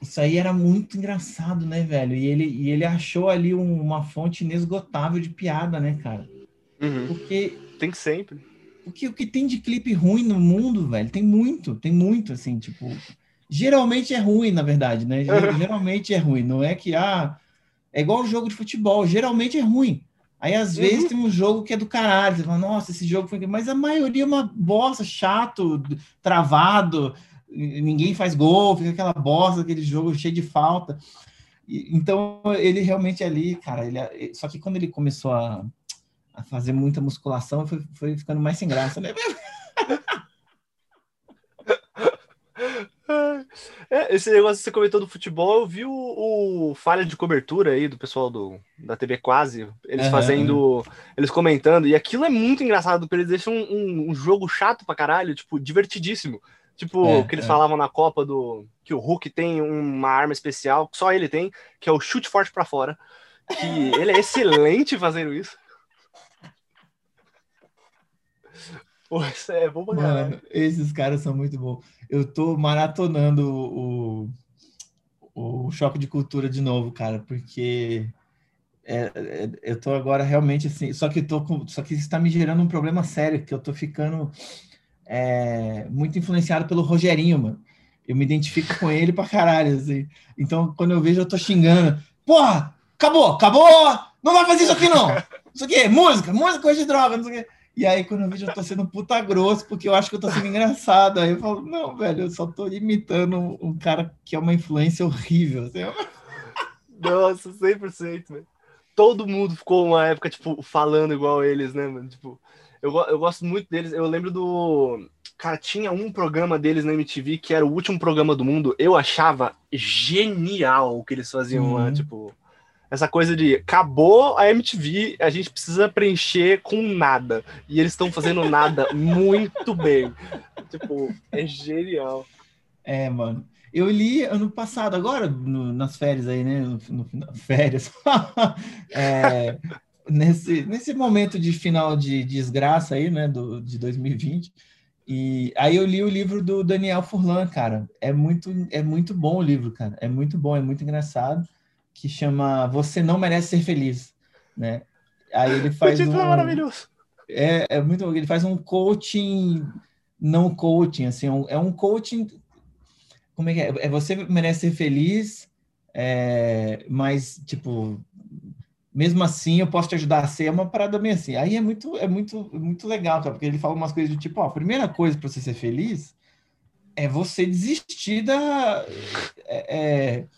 isso aí era muito engraçado, né, velho? E ele, e ele achou ali um- uma fonte inesgotável de piada, né, cara? Porque, Tem sempre. porque o que tem de clipe ruim no mundo, velho, tem muito, tem muito, assim, tipo... Geralmente é ruim, na verdade, né? Ger- [LAUGHS] Geralmente é ruim. Não é que, ah, é igual o jogo de futebol, geralmente é ruim. Aí, às Uhum. vezes, tem um jogo que é do caralho. Você fala, nossa, esse jogo foi. Mas a maioria é uma bosta, chato, travado, ninguém faz gol, fica aquela bosta, aquele jogo cheio de falta. E- então, ele realmente ali, cara, ele, só que quando ele começou a, a fazer muita musculação, foi, foi ficando mais sem graça, né? [LAUGHS] É, esse negócio que você comentou do futebol, eu vi o, o falha de cobertura aí do pessoal do, da TV Quase, eles fazendo, eles comentando, e aquilo é muito engraçado, porque eles deixam um, um- um jogo chato pra caralho, tipo, divertidíssimo. Tipo, É, que eles é. falavam na Copa do. Que o Hulk tem uma arma especial, que só ele tem, que é o chute forte pra fora. Que ele é excelente fazendo isso. É bom pra. Mano, esses caras são muito bons. Eu tô maratonando o, o, choque de cultura de novo, cara, porque é- é- eu tô agora realmente assim. Só que tô com, só que isso tá me gerando um problema sério, que eu tô ficando é, muito influenciado pelo Rogerinho, mano. Eu me identifico com ele pra caralho, assim. Então, quando eu vejo, eu tô xingando. Porra, acabou, acabou! Não vai fazer isso aqui, não! Isso aqui, música, música coisa de droga, não sei o quê. E aí, quando eu vejo, eu tô sendo puta grosso, porque eu acho que eu tô sendo engraçado. Aí eu falo, não, velho, eu só tô imitando um, cara que é uma influência horrível. assim. Nossa, 100%, velho. Todo mundo ficou uma época, tipo, falando igual eles, né, mano? Tipo, eu, eu gosto muito deles. Eu lembro do. Cara, tinha um programa deles na MTV que era o último programa do mundo. Eu achava genial o que eles faziam lá, Uhum. tipo. Essa coisa de acabou a MTV, a gente precisa preencher com nada. E eles estão fazendo nada [LAUGHS] muito bem. Tipo, é genial. É, mano. Eu li ano passado, agora, no- nas férias aí, né? No, no [LAUGHS] férias. [LAUGHS] É, nesse, nesse momento de final de desgraça aí, né? Do, de 2020. E aí eu li o livro do Daniel Furlan, cara. É muito, é muito bom o livro, cara. É muito bom, é muito engraçado. Que chama Você Não Merece Ser Feliz, né? Aí ele [LAUGHS] O faz título é um, maravilhoso. é, é muito ele faz um coaching não coaching assim um- é um coaching como é que é é você merece ser feliz é, mas tipo mesmo assim eu posso te ajudar a ser é uma parada meio assim aí é muito é muito muito legal cara, porque ele fala umas coisas do tipo ó, a primeira coisa para você ser feliz é você desistir da é, é,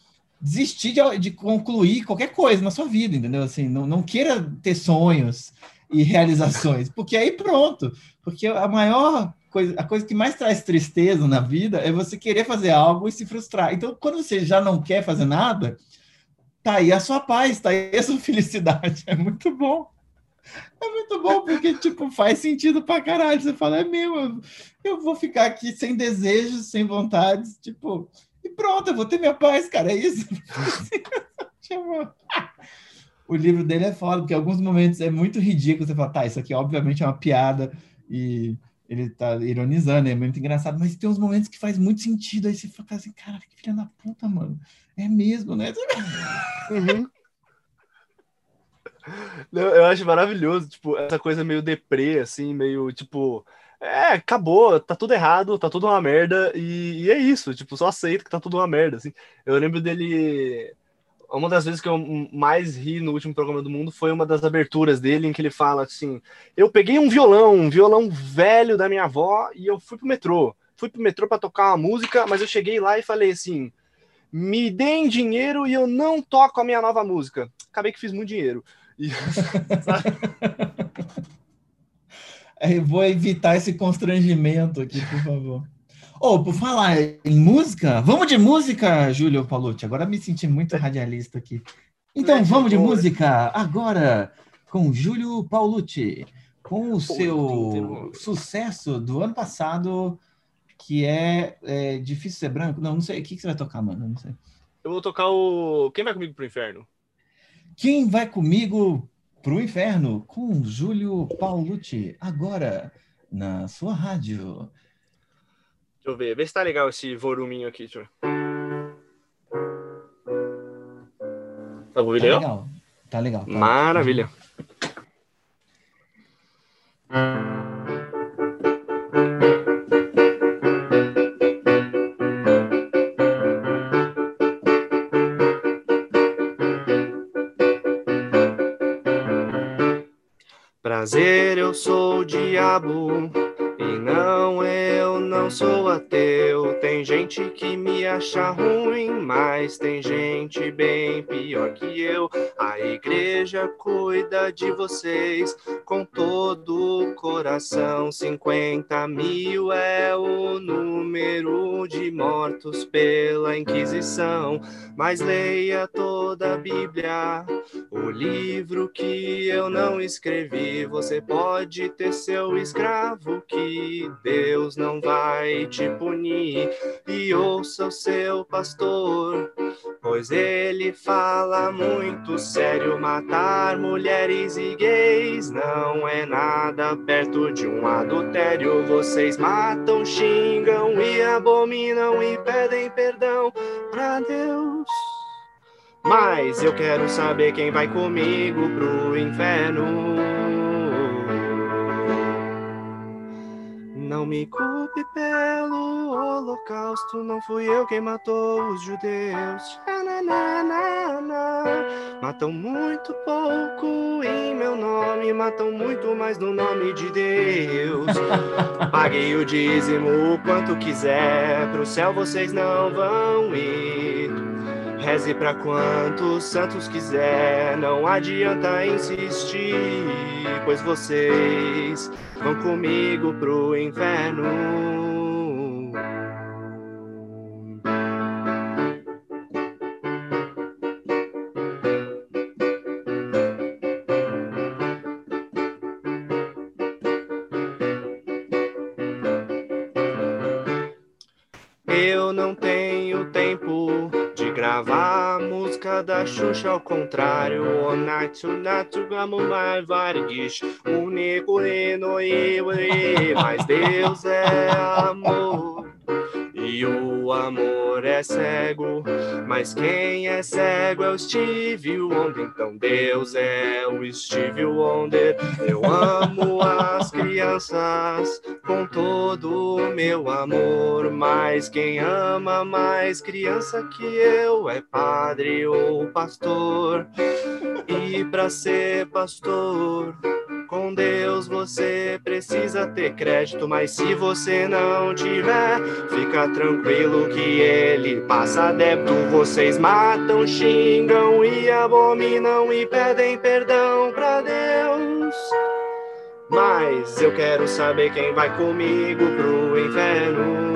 desistir de, de concluir qualquer coisa na sua vida, entendeu? Assim, não, não queira ter sonhos e realizações, porque aí pronto. Porque a maior coisa, a coisa que mais traz tristeza na vida é você querer fazer algo e se frustrar. Então, quando você já não quer fazer nada, tá aí a sua paz, tá aí a sua [LAUGHS] felicidade. É muito bom. É muito bom, porque, tipo, faz sentido pra caralho. Você fala, é mesmo, eu vou ficar aqui sem desejos, sem vontades, tipo, e pronto, eu vou ter minha paz, cara, é isso. [LAUGHS] Tipo, o livro dele é foda, porque em alguns momentos é muito ridículo. Você fala, tá, isso aqui obviamente é uma piada e ele tá ironizando, é muito engraçado, mas tem uns momentos que faz muito sentido. Aí você fica assim, cara, que filha da puta, mano. É mesmo, né? Uhum. Não, eu acho maravilhoso, tipo, essa coisa meio deprê, assim, meio, tipo, é, acabou, tá tudo errado, tá tudo uma merda, e, e é isso, tipo, só aceita que tá tudo uma merda, assim. Eu lembro dele, uma das vezes que eu mais ri no último programa do mundo foi uma das aberturas dele, em que ele fala assim, eu peguei um violão, um violão velho da minha avó, e eu fui pro metrô. Fui pro metrô pra tocar uma música, mas eu cheguei lá e falei assim, me deem dinheiro e eu não toco a minha nova música. Acabei que fiz muito dinheiro. E-? [LAUGHS] [LAUGHS] Eu vou evitar esse constrangimento aqui, por favor. Ô, por falar em música, vamos de música, Júlio Paulucci. Agora me senti muito radialista aqui. Então, vamos de música agora com Júlio Paulucci, com o seu sucesso do ano passado, que é, é Difícil Ser Branco. Não, não sei. O que, que você vai tocar, mano? Não sei. Eu vou tocar o. Quem vai comigo pro inferno? Quem vai comigo pro inferno? Com Júlio Paulucci, agora na sua rádio. Deixa eu ver. Vê se tá legal esse voluminho aqui, deixa. Tá ouvindo Tá legal? legal. Tá legal. tá. Maravilha. Prazer, eu sou o diabo. E não, eu não sou ateu. Tem gente que me acha ruim, mas tem gente bem pior que eu. A igreja cuida de vocês com todo o coração. 50 mil é o número de mortos pela Inquisição. Mas leia toda a Bíblia, o livro que eu não escrevi. Você pode ter seu escravo que Deus não vai te punir. E ouça o seu pastor, pois ele fala muito sério. Matar mulheres e gays não é nada perto de um adultério. Vocês matam, xingam e abominam e pedem perdão pra Deus. Mas eu quero saber quem vai comigo pro inferno. Me culpe pelo holocausto, não fui eu quem matou os judeus. Xananana. Matam muito pouco em meu nome, matam muito mais no nome de Deus. Paguei o dízimo o quanto quiser, pro céu vocês não vão ir. Reze pra quantos santos quiser, não adianta insistir, pois vocês vão comigo pro inferno. Da Xuxa ao contrário. O Nato Gamumai Vargish, o Nego Reno e Mas Deus é amor. E o amor é cego, mas quem é cego é o Steve Wonder. Então Deus é o Steve Wonder. Eu amo as crianças com todo o meu amor, mas quem ama mais criança que eu é padre ou pastor. E para ser pastor, com Deus você precisa ter crédito, mas se você não tiver, fica tranquilo que ele passa débito. Vocês matam, xingam e abominam e pedem perdão pra Deus. Mas eu quero saber quem vai comigo pro inferno.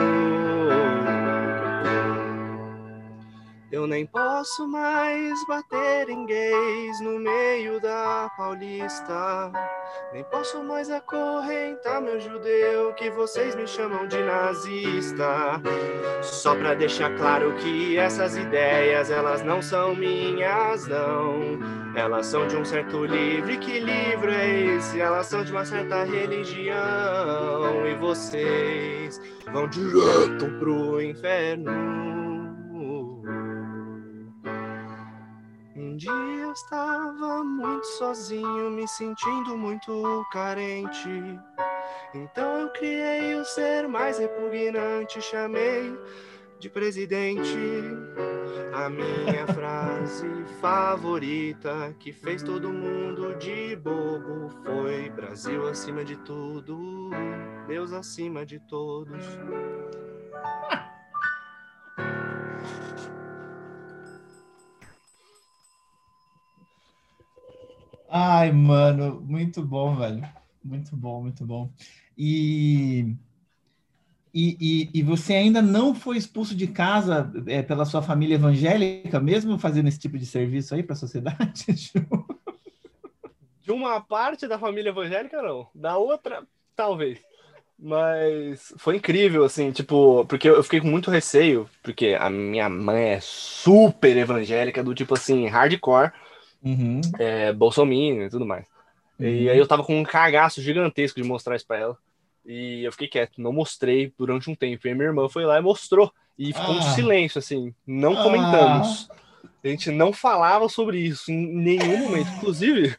Eu nem posso mais bater em gays no meio da Paulista. Nem posso mais acorrentar meu judeu, que vocês me chamam de nazista. Só pra deixar claro que essas ideias, elas não são minhas, não. Elas são de um certo livre, que livro é esse? Elas são de uma certa religião. E vocês vão direto pro inferno. Dia eu estava muito sozinho, me sentindo muito carente. Então eu criei o ser mais repugnante, chamei de presidente. A minha [LAUGHS] frase favorita que fez todo mundo de bobo foi Brasil acima de tudo, Deus acima de todos. [LAUGHS] Ai, mano, muito bom, velho. Muito bom, muito bom. E, e, e, você ainda não foi expulso de casa é, pela sua família evangélica, mesmo fazendo esse tipo de serviço aí para a sociedade? [LAUGHS] De uma parte da família evangélica, não. Da outra, talvez. Mas foi incrível, assim, tipo, porque eu fiquei com muito receio, porque a minha mãe é super evangélica, do tipo assim, hardcore, Uhum. é, bolsominion e tudo mais. E Uhum. aí eu tava com um cagaço gigantesco de mostrar isso pra ela. E eu fiquei quieto, não mostrei durante um tempo. E minha irmã foi lá e mostrou. E ficou um Ah. silêncio, assim, não Ah. comentamos. A gente não falava sobre isso em nenhum momento. Inclusive,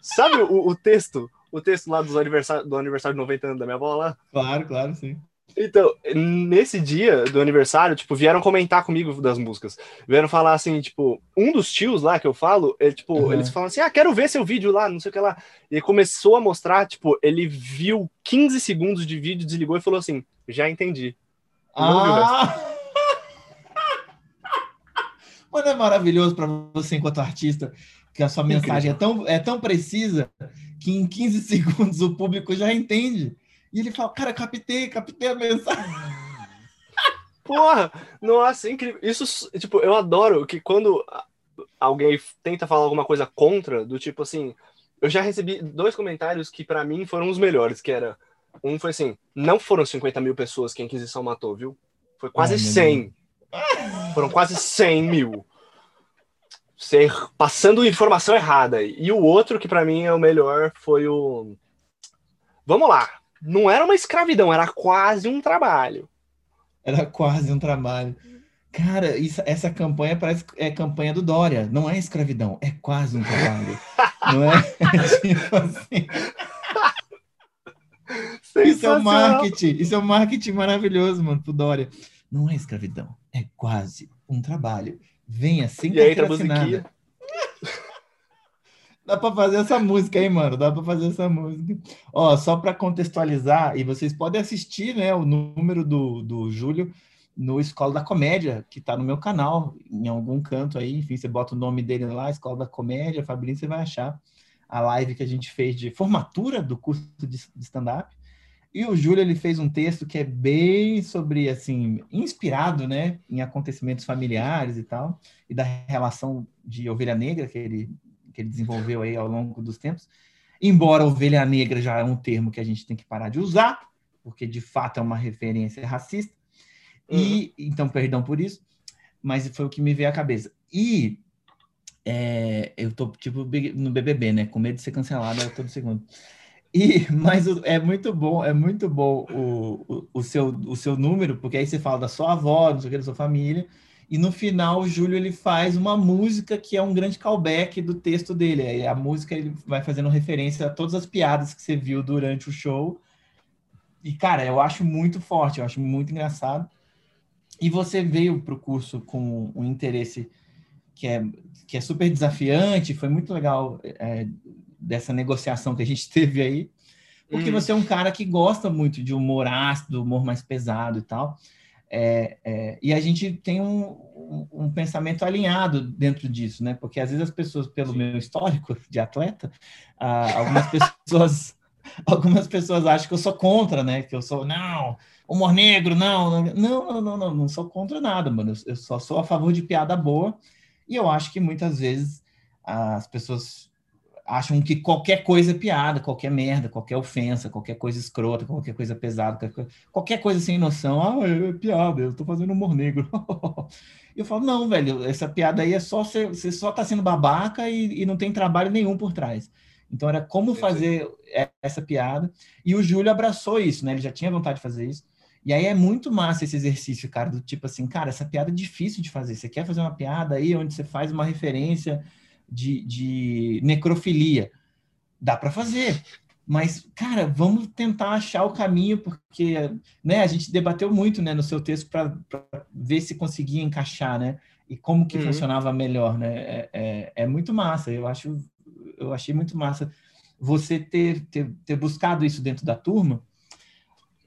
sabe o, o texto? O texto lá dos aniversário, do aniversário de 90 anos da minha avó lá? Claro, claro, sim. Então, nesse dia do aniversário, tipo, vieram comentar comigo das músicas. Vieram falar assim, tipo, um dos tios lá que eu falo, ele, tipo, Uhum. eles falam assim: ah, quero ver seu vídeo lá, não sei o que lá. E ele começou a mostrar, tipo, ele viu 15 segundos de vídeo, desligou e falou assim: já entendi. Não. Ah! [LAUGHS] Mas não é maravilhoso para você, enquanto artista, que a sua mensagem é tão, é tão precisa que em 15 [LAUGHS] segundos o público já entende. E ele fala, cara, captei, captei a mensagem. [LAUGHS] Porra, nossa, é incrível. Isso, tipo, eu adoro que quando alguém tenta falar alguma coisa contra, do tipo assim, eu já recebi dois comentários que pra mim foram os melhores, que era, um foi assim, não foram 50 mil pessoas que a Inquisição matou, viu? Foi quase Ai, meu 100. Foram quase 100 mil. Ser, passando informação errada. E o outro que pra mim é o melhor foi o... Vamos lá. Não era uma escravidão, era quase um trabalho. Era quase um trabalho. Cara, isso- essa campanha parece é campanha do Dória. Não é escravidão, é quase um trabalho. [LAUGHS] Não é? [LAUGHS] tipo assim. Isso é Sensacional. marketing, isso é um marketing maravilhoso, mano, pro Dória. Não é escravidão, é quase um trabalho. Venha sem E aí entra a carteira assinada. musiquinha. Dá pra fazer essa música aí, mano. Dá pra fazer essa música. Ó, só pra contextualizar, e vocês podem assistir, né, o número do, do Júlio no Escola da Comédia, que tá no meu canal, em algum canto aí. Enfim, você bota o nome dele lá, Escola da Comédia, Fabrício, você vai achar a live que a gente fez de formatura do curso de de stand-up. E o Júlio, ele fez um texto que é bem sobre, assim, inspirado, né, em acontecimentos familiares e tal, e da relação de ovelha negra que ele que ele desenvolveu aí ao longo dos tempos. Embora ovelha negra já é um termo que a gente tem que parar de usar, porque de fato é uma referência racista. E então, perdão por isso, mas foi o que me veio à cabeça. E é, eu tô tipo no BBB, né? Com medo de ser cancelado a todo segundo. E, [LAUGHS] mas o- é muito bom, é muito bom o, o, o seu, o seu número, porque aí você fala da sua avó, não sei o que, da sua família, e no final, o Júlio ele faz uma música que é um grande callback do texto dele. Aí a música ele vai fazendo referência a todas as piadas que você viu durante o show. E, cara, eu acho muito forte, eu acho muito engraçado. E você veio para o curso com um interesse que é, que é super desafiante, foi muito legal é, dessa negociação que a gente [LAUGHS] teve aí, porque Uhum. você é um cara que gosta muito de humor ácido, humor mais pesado e tal. É, é, e a gente tem um, um, pensamento alinhado dentro disso, né? Porque às vezes as pessoas, pelo meu histórico de atleta, ah, algumas [LAUGHS] pessoas algumas pessoas acham que eu sou contra, né? Que eu sou, não, humor negro, não, não, não, não, não, não sou contra nada, mano. Eu, eu só sou a favor de piada boa. E eu acho que muitas vezes as pessoas acham que qualquer coisa é piada, qualquer merda, qualquer ofensa, qualquer coisa escrota, qualquer coisa pesada, qualquer, coisa- qualquer coisa sem noção, ah, é piada, eu tô fazendo humor negro. [LAUGHS] Eu falo, não, velho, essa piada aí é só você, você só tá sendo babaca e, e não tem trabalho nenhum por trás. Então era como fazer essa piada. E o Júlio abraçou isso, né? Ele já tinha vontade de fazer isso. E aí é muito massa esse exercício, cara, do tipo assim, cara, essa piada é difícil de fazer. Você quer fazer uma piada aí onde você faz uma referência de, de necrofilia? Dá para fazer. Mas, cara, vamos tentar achar o caminho, porque né, a gente debateu muito né, no seu texto para ver se conseguia encaixar, né? E como que Uhum. funcionava melhor, né? É, é, é muito massa. Eu acho, eu achei muito massa você ter, ter, ter buscado isso dentro da turma,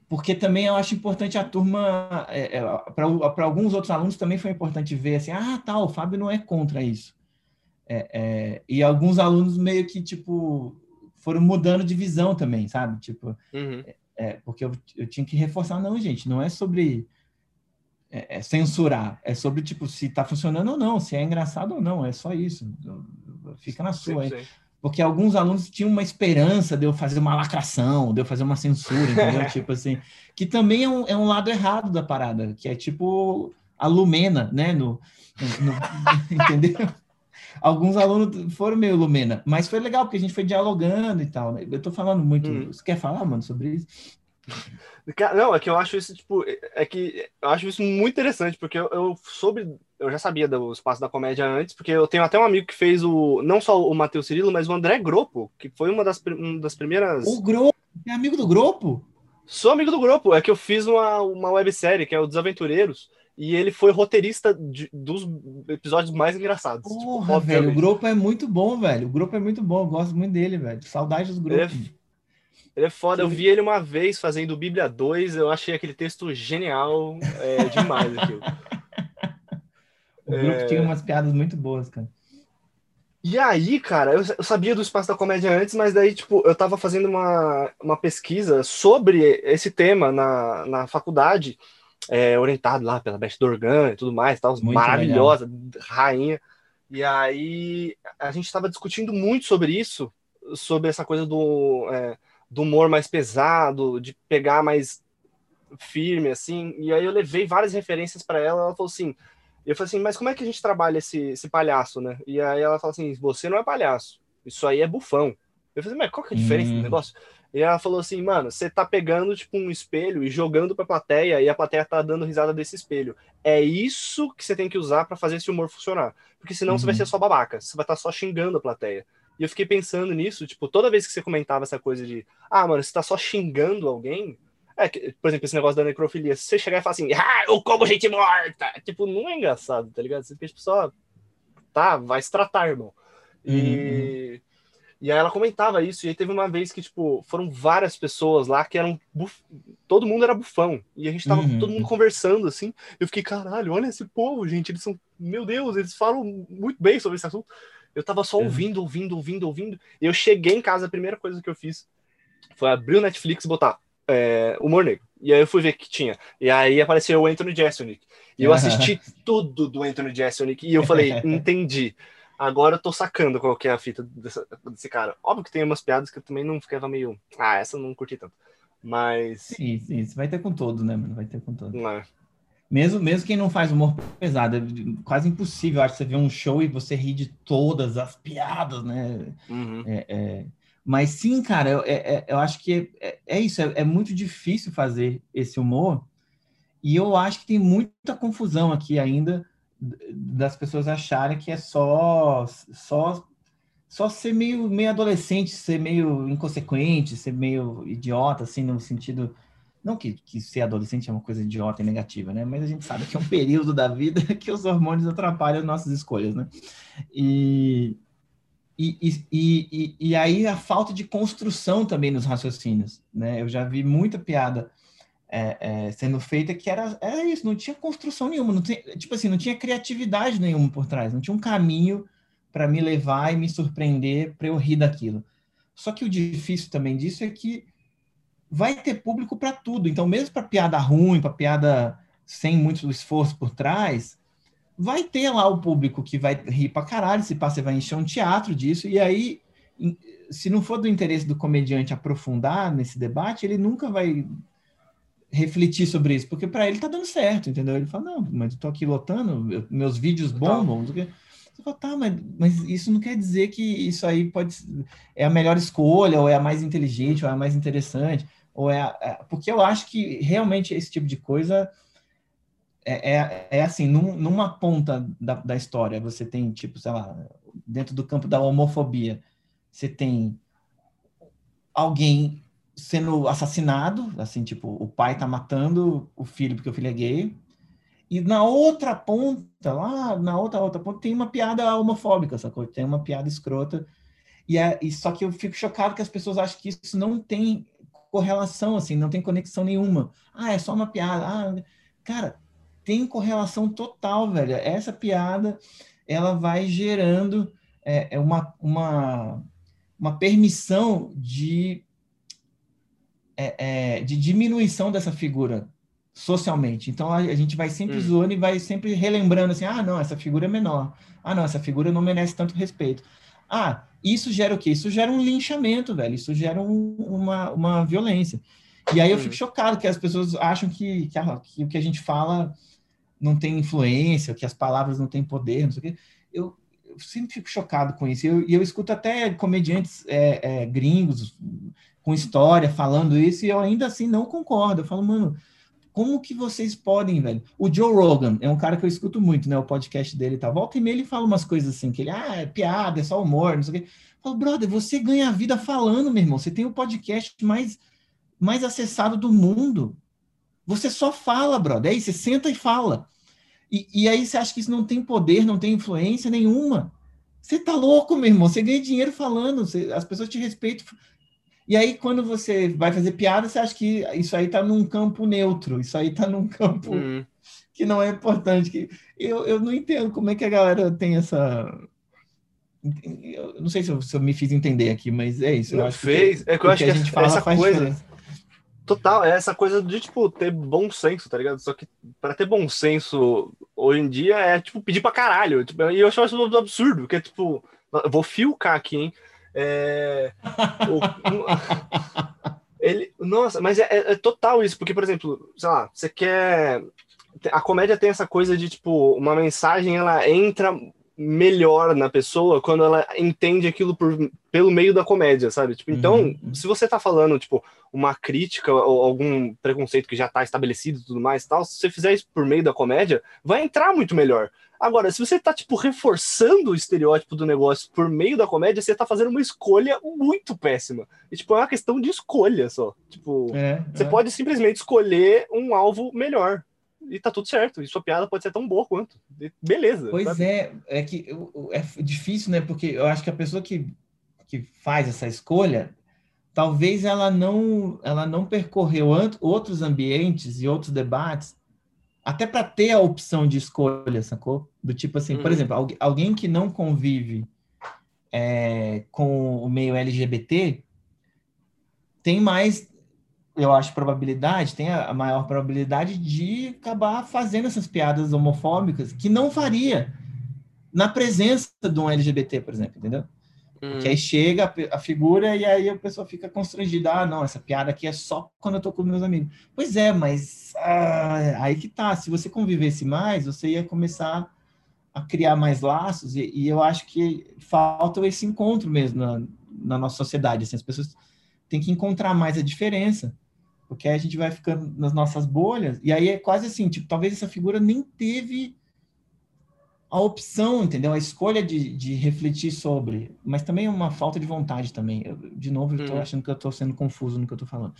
porque também eu acho importante a turma, é, para alguns outros alunos também foi importante ver assim, ah, tá, o Fábio não é contra isso. É, é, e alguns alunos meio que, tipo, foram mudando de visão também, sabe? Tipo, Uhum. é, porque eu, eu tinha que reforçar, não, gente, não é sobre é, é censurar, é sobre, tipo, se tá funcionando ou não, se é engraçado ou não, é só isso. Fica na sua aí. 100%. Porque alguns alunos tinham uma esperança de eu fazer uma lacração, de eu fazer uma censura, entendeu? [LAUGHS] tipo assim, que também é um, é um lado errado da parada, que é tipo a Lumena, né? No, no- no- [LAUGHS] entendeu? Alguns alunos foram meio Lumena, mas foi legal, porque a gente foi dialogando e tal. né? Eu tô falando muito. Hum. Você quer falar, mano, sobre isso? Não, é que eu acho isso, tipo, é que eu acho isso muito interessante, porque eu, eu soube, eu já sabia do espaço da comédia antes, porque eu tenho até um amigo que fez o, não só o Matheus Cirilo, mas o André Gropo, que foi uma das, uma das primeiras. O Gropo, é amigo do Gropo? Sou amigo do Gropo, é que eu fiz uma, uma websérie, que é o Desaventureiros, e ele foi roteirista de- dos episódios mais engraçados. tipo, Porra, velho, o. Gropo é muito bom, velho. O Grupo é muito bom, eu gosto muito dele, velho. Saudades do Ele é Grupo. Ele é foda, eu vi ele uma vez fazendo Bíblia 2, eu achei aquele texto genial, é demais aquilo. [LAUGHS] O Grupo é- tinha umas piadas muito boas, cara. E aí, cara, eu, eu sabia do espaço da comédia antes, mas daí, tipo, eu tava fazendo uma, uma pesquisa sobre esse tema na, na faculdade, é, orientado lá pela Beth Dorgan e tudo mais, tal, Muito maravilhosa, rainha. E aí a gente tava discutindo muito sobre isso, sobre essa coisa do, é, do humor mais pesado, de pegar mais firme, assim. E aí eu levei várias referências para ela, ela falou assim, eu falei assim, mas como é que a gente trabalha esse, esse palhaço, né? E aí ela falou assim, você não é palhaço, isso aí é bufão. Eu falei, mas qual que é a diferença Hum. do negócio? E ela falou assim, mano, você tá pegando, tipo, um espelho e jogando pra plateia, e a plateia tá dando risada desse espelho. É isso que você tem que usar pra fazer esse humor funcionar. Porque senão você vai Uhum. ser só babaca, você vai estar só xingando a plateia. E eu fiquei pensando nisso, tipo, toda vez que você comentava essa coisa de, ah, mano, você tá só xingando alguém, é, que, por exemplo, esse negócio da necrofilia. Se você chegar e falar assim, ah, eu como gente morta! Tipo, não é engraçado, tá ligado? Você fica tipo, só, tá, vai se tratar, irmão. E, e aí ela comentava isso, e aí teve uma vez que, tipo, foram várias pessoas lá que eram. Buf... Todo mundo era bufão. E a gente tava Uhum. todo mundo conversando assim. Eu fiquei, caralho, olha esse povo, gente. Eles são. Meu Deus, eles falam muito bem sobre esse assunto. Eu tava só Uhum. ouvindo, ouvindo, ouvindo, ouvindo. E eu cheguei em casa, a primeira coisa que eu fiz foi abrir o Netflix e botar é, Humor Negro. E aí eu fui ver que tinha. E aí apareceu o Anthony Jeselnik. E eu assisti tudo do Anthony Jeselnik. E eu falei, [LAUGHS] entendi. Agora eu tô sacando qual que é a fita dessa- desse cara. Óbvio que tem umas piadas que eu também não ficava meio. Ah, essa eu não curti tanto. Mas. Sim, sim, isso vai ter com todo, né, mano? Vai ter com todo. É. Mesmo, mesmo quem não faz humor pesado, é quase impossível, acho, você ver um show e você rir de todas as piadas, né? Uhum. É, é, Mas sim, cara, eu, é- é- eu acho que é, é isso, é, muito difícil fazer esse humor, e eu acho que tem muita confusão aqui ainda das pessoas acharem que é só só só ser meio, meio adolescente, ser meio inconsequente, ser meio idiota, assim, no sentido. Não que, que ser adolescente é uma coisa idiota e negativa, né? Mas a gente sabe que é um [LAUGHS] período da vida que os hormônios atrapalham nossas escolhas, né? E, e, e, e, e aí a falta de construção também nos raciocínios, né? Eu já vi muita piada é, é, sendo feita que era, era isso, não tinha construção nenhuma, não tinha, tipo assim, não tinha criatividade nenhuma por trás, não tinha um caminho para me levar e me surpreender para eu rir daquilo. Só que o difícil também disso é que vai ter público para tudo. Então, mesmo para piada ruim, para piada sem muito esforço por trás, vai ter lá o público que vai rir para caralho, se passa, vai encher um teatro disso, e aí, se não for do interesse do comediante aprofundar nesse debate, ele nunca vai refletir sobre isso, porque para ele tá dando certo, entendeu? Ele fala, não, mas eu tô aqui lotando, eu- meus vídeos bombam, quê. Você fala, tá, mas, mas isso não quer dizer que isso aí pode é a melhor escolha, ou é a mais inteligente, ou é a mais interessante, ou é, a- é- porque eu acho que realmente esse tipo de coisa é, é, é assim, num- numa ponta da, da história, você tem, tipo, sei lá, dentro do campo da homofobia, você tem alguém sendo assassinado, assim, tipo, o pai tá matando o filho porque o filho é gay, e na outra ponta, lá na outra outra ponta, tem uma piada homofóbica, sacou? Tem uma piada escrota. E, é, e só que eu fico chocado que as pessoas acham que isso não tem correlação, assim, não tem conexão nenhuma. Ah, é só uma piada. Ah, cara, tem correlação total, velho. Essa piada, ela vai gerando é, é uma, uma uma permissão de, é, é, de diminuição dessa figura socialmente. Então a, a gente vai sempre Hum. zoando e vai sempre relembrando assim: ah, não, essa figura é menor. Ah, não, essa figura não merece tanto respeito. Ah, isso gera o quê? Isso gera um linchamento, velho. Isso gera um- uma, uma violência. E aí eu Hum. fico chocado que as pessoas acham que, que, a- que o que a gente fala não tem influência, que as palavras não têm poder, não sei o quê. Eu, eu sempre fico chocado com isso. E eu, eu escuto até comediantes é, é, gringos com história falando isso, e eu ainda assim não concordo. Eu falo, mano, como que vocês podem, velho? O Joe Rogan é um cara que eu escuto muito, né? O podcast dele tal. Volta e meia ele fala umas coisas assim, que ele, ah, é piada, é só humor, não sei o quê. Eu falo, brother, você ganha a vida falando, meu irmão. Você tem o podcast mais, mais acessado do mundo. Você só fala, brother. É isso, você senta e fala. E, e aí você acha que isso não tem poder, não tem influência nenhuma. Você tá louco, meu irmão. Você ganha dinheiro falando, você- as pessoas te respeitam. E aí, quando você vai fazer piada, você acha que isso aí tá num campo neutro, isso aí tá num campo Hum. que não é importante. Que eu, eu não entendo como é que a galera tem essa. Eu não sei se eu, se eu me fiz entender aqui, mas é isso. Eu Não acho que fez. É que eu acho que a gente fala essa coisa. diferença. Total, é essa coisa de, tipo, ter bom senso, tá ligado? Só que pra ter bom senso hoje em dia é, tipo, pedir pra caralho. Tipo, e eu acho isso um absurdo, porque, tipo, eu vou filcar aqui, hein? É. o- ele, nossa, mas é, é- total isso, porque, por exemplo, sei lá, você quer. A comédia tem essa coisa de, tipo, uma mensagem ela entra melhor na pessoa quando ela entende aquilo por, pelo meio da comédia, sabe? Tipo, então, Uhum. se você tá falando, tipo, uma crítica ou algum preconceito que já tá estabelecido e tudo mais tal, se você fizer isso por meio da comédia, vai entrar muito melhor. Agora, se você tá, tipo, reforçando o estereótipo do negócio por meio da comédia, você tá fazendo uma escolha muito péssima. E, tipo, é uma questão de escolha só. Tipo, É, você é. pode simplesmente escolher um alvo melhor. E tá tudo certo. E sua piada pode ser tão boa quanto. Beleza. Pois sabe? é, é que é difícil, né? Porque eu acho que a pessoa que, que faz essa escolha, talvez ela não, ela não percorreu outros ambientes e outros debates, até para ter a opção de escolha, sacou? Do tipo assim, por Uhum. exemplo, algu- alguém que não convive é, com o meio LGBT tem mais, eu acho, probabilidade, tem a a maior probabilidade de acabar fazendo essas piadas homofóbicas que não faria na presença de um LGBT, por exemplo, entendeu? Hum. Que aí chega a figura e aí a pessoa fica constrangida. Ah, não, essa piada aqui é só quando eu tô com meus amigos. Pois é, mas ah, aí que tá. Se você convivesse mais, você ia começar a criar mais laços e, e eu acho que falta esse encontro mesmo na, na nossa sociedade. Assim, as pessoas têm que encontrar mais a diferença, porque aí a gente vai ficando nas nossas bolhas e aí é quase assim, tipo, talvez essa figura nem teve a opção, entendeu? A escolha de, de refletir sobre, mas também é uma falta de vontade também. Eu, de novo, eu tô Hum. achando que eu tô sendo confuso no que eu tô falando.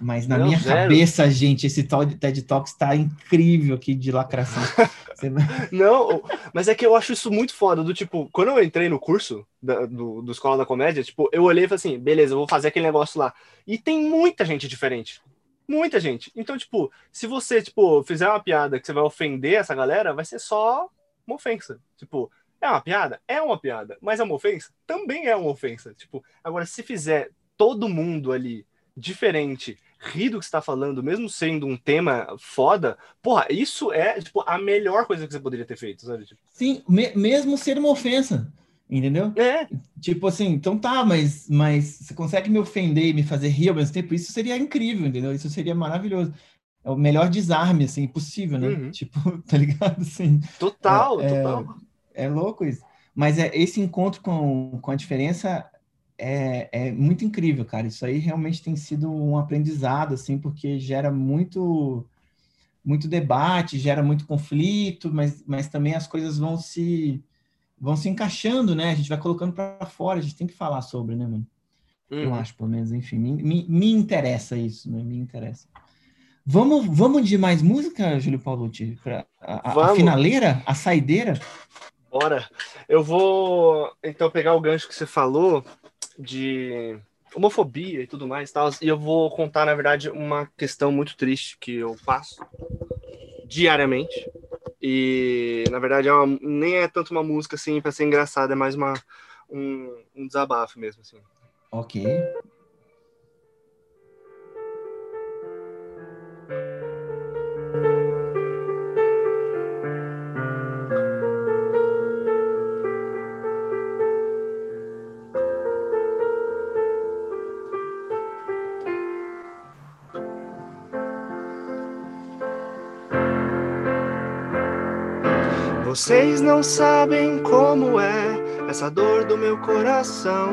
Mas na Não, minha zero. cabeça, gente, esse tal de TED Talks está incrível aqui de lacração. [LAUGHS] Não, mas é que eu acho isso muito foda. Do tipo, quando eu entrei no curso da- do, do Escola da Comédia, tipo, eu olhei e falei assim, beleza, eu vou fazer aquele negócio lá. E tem muita gente diferente. Muita gente. Então, tipo, se você, tipo, fizer uma piada que você vai ofender essa galera, vai ser só uma ofensa. Tipo, é uma piada? É uma piada. Mas é uma ofensa? Também é uma ofensa. Tipo, agora, se fizer todo mundo ali diferente, rir do que você tá falando, mesmo sendo um tema foda, porra, isso é, tipo, a melhor coisa que você poderia ter feito, sabe? Tipo, Sim, me- mesmo ser uma ofensa, entendeu? é, Tipo assim, então tá, mas, mas você consegue me ofender e me fazer rir ao mesmo tempo? Isso seria incrível, entendeu? Isso seria maravilhoso. É o melhor desarme, assim, possível, né? Uhum. Tipo, [LAUGHS] tá ligado? Assim, total, É, é, total. é louco isso. Mas é, esse encontro com, com a diferença é, é muito incrível, cara. Isso aí realmente tem sido um aprendizado, assim, porque gera muito muito debate, gera muito conflito, mas, mas também as coisas vão se vão se encaixando, né? A gente vai colocando para fora, a gente tem que falar sobre, né, mano? Eu Uhum. acho, pelo menos, enfim, me, me, me interessa isso, né? Me interessa. Vamos, vamos de mais música, Júlio Paulucci? Pra, a, a- finaleira? A saideira? Bora. Eu vou, então, pegar o gancho que você falou de homofobia e tudo mais e tal, e eu vou contar, na verdade, uma questão muito triste que eu passo diariamente. E, na verdade, é uma- nem é tanto uma música, assim, pra ser engraçada, é mais uma, um, um desabafo mesmo, assim. Ok. Vocês não sabem como é essa dor do meu coração.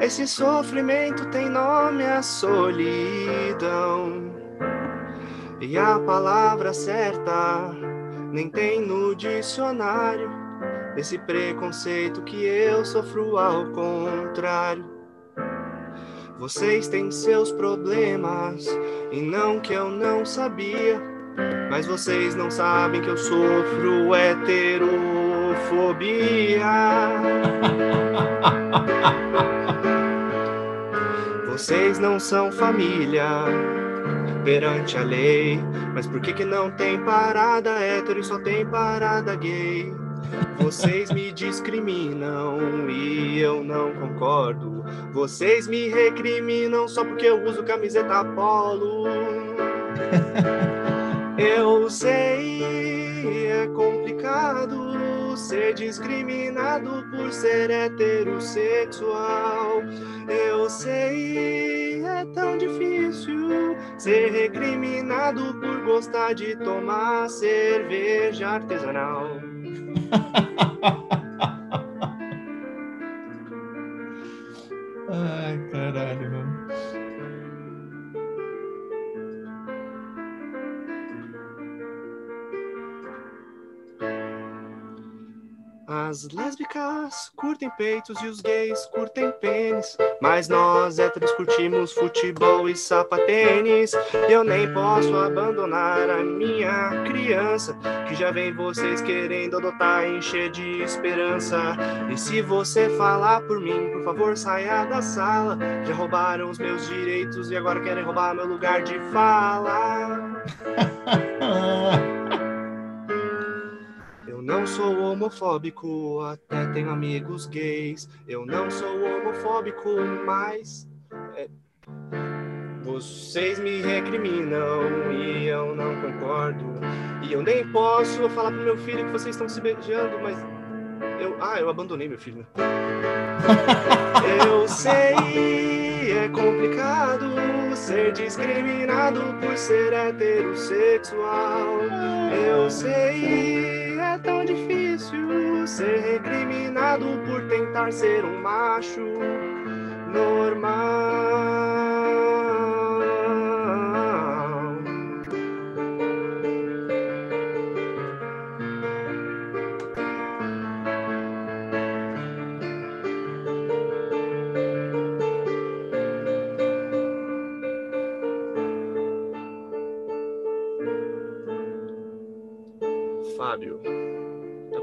Esse sofrimento tem nome a solidão. E a palavra certa nem tem no dicionário. Esse preconceito que eu sofro ao contrário. Vocês têm seus problemas e não que eu não sabia. Mas vocês não sabem que eu sofro heterofobia. [LAUGHS] Vocês não são família perante a lei. Mas por que, que não tem parada hétero e só tem parada gay? Vocês me discriminam e eu não concordo. Vocês me recriminam só porque eu uso camiseta polo. [LAUGHS] Eu sei, é complicado ser discriminado por ser heterossexual. Eu sei, é tão difícil ser recriminado por gostar de tomar cerveja artesanal. [LAUGHS] Ai, caralho, mano. As lésbicas curtem peitos e os gays curtem pênis. Mas nós héteros curtimos futebol e sapatênis. Eu nem posso abandonar a minha criança. Que já vem vocês querendo adotar, encher de esperança. E se você falar por mim, por favor, saia da sala. Já roubaram os meus direitos e agora querem roubar meu lugar de fala. Não sou homofóbico, até tenho amigos gays. Eu não sou homofóbico, mas. é, vocês me recriminam e eu não concordo. E eu nem posso falar pro meu filho que vocês estão se beijando, mas. Eu, ah, eu abandonei meu filho. Eu sei, é complicado ser discriminado por ser heterossexual. Eu sei, tão difícil ser recriminado por tentar ser um macho normal.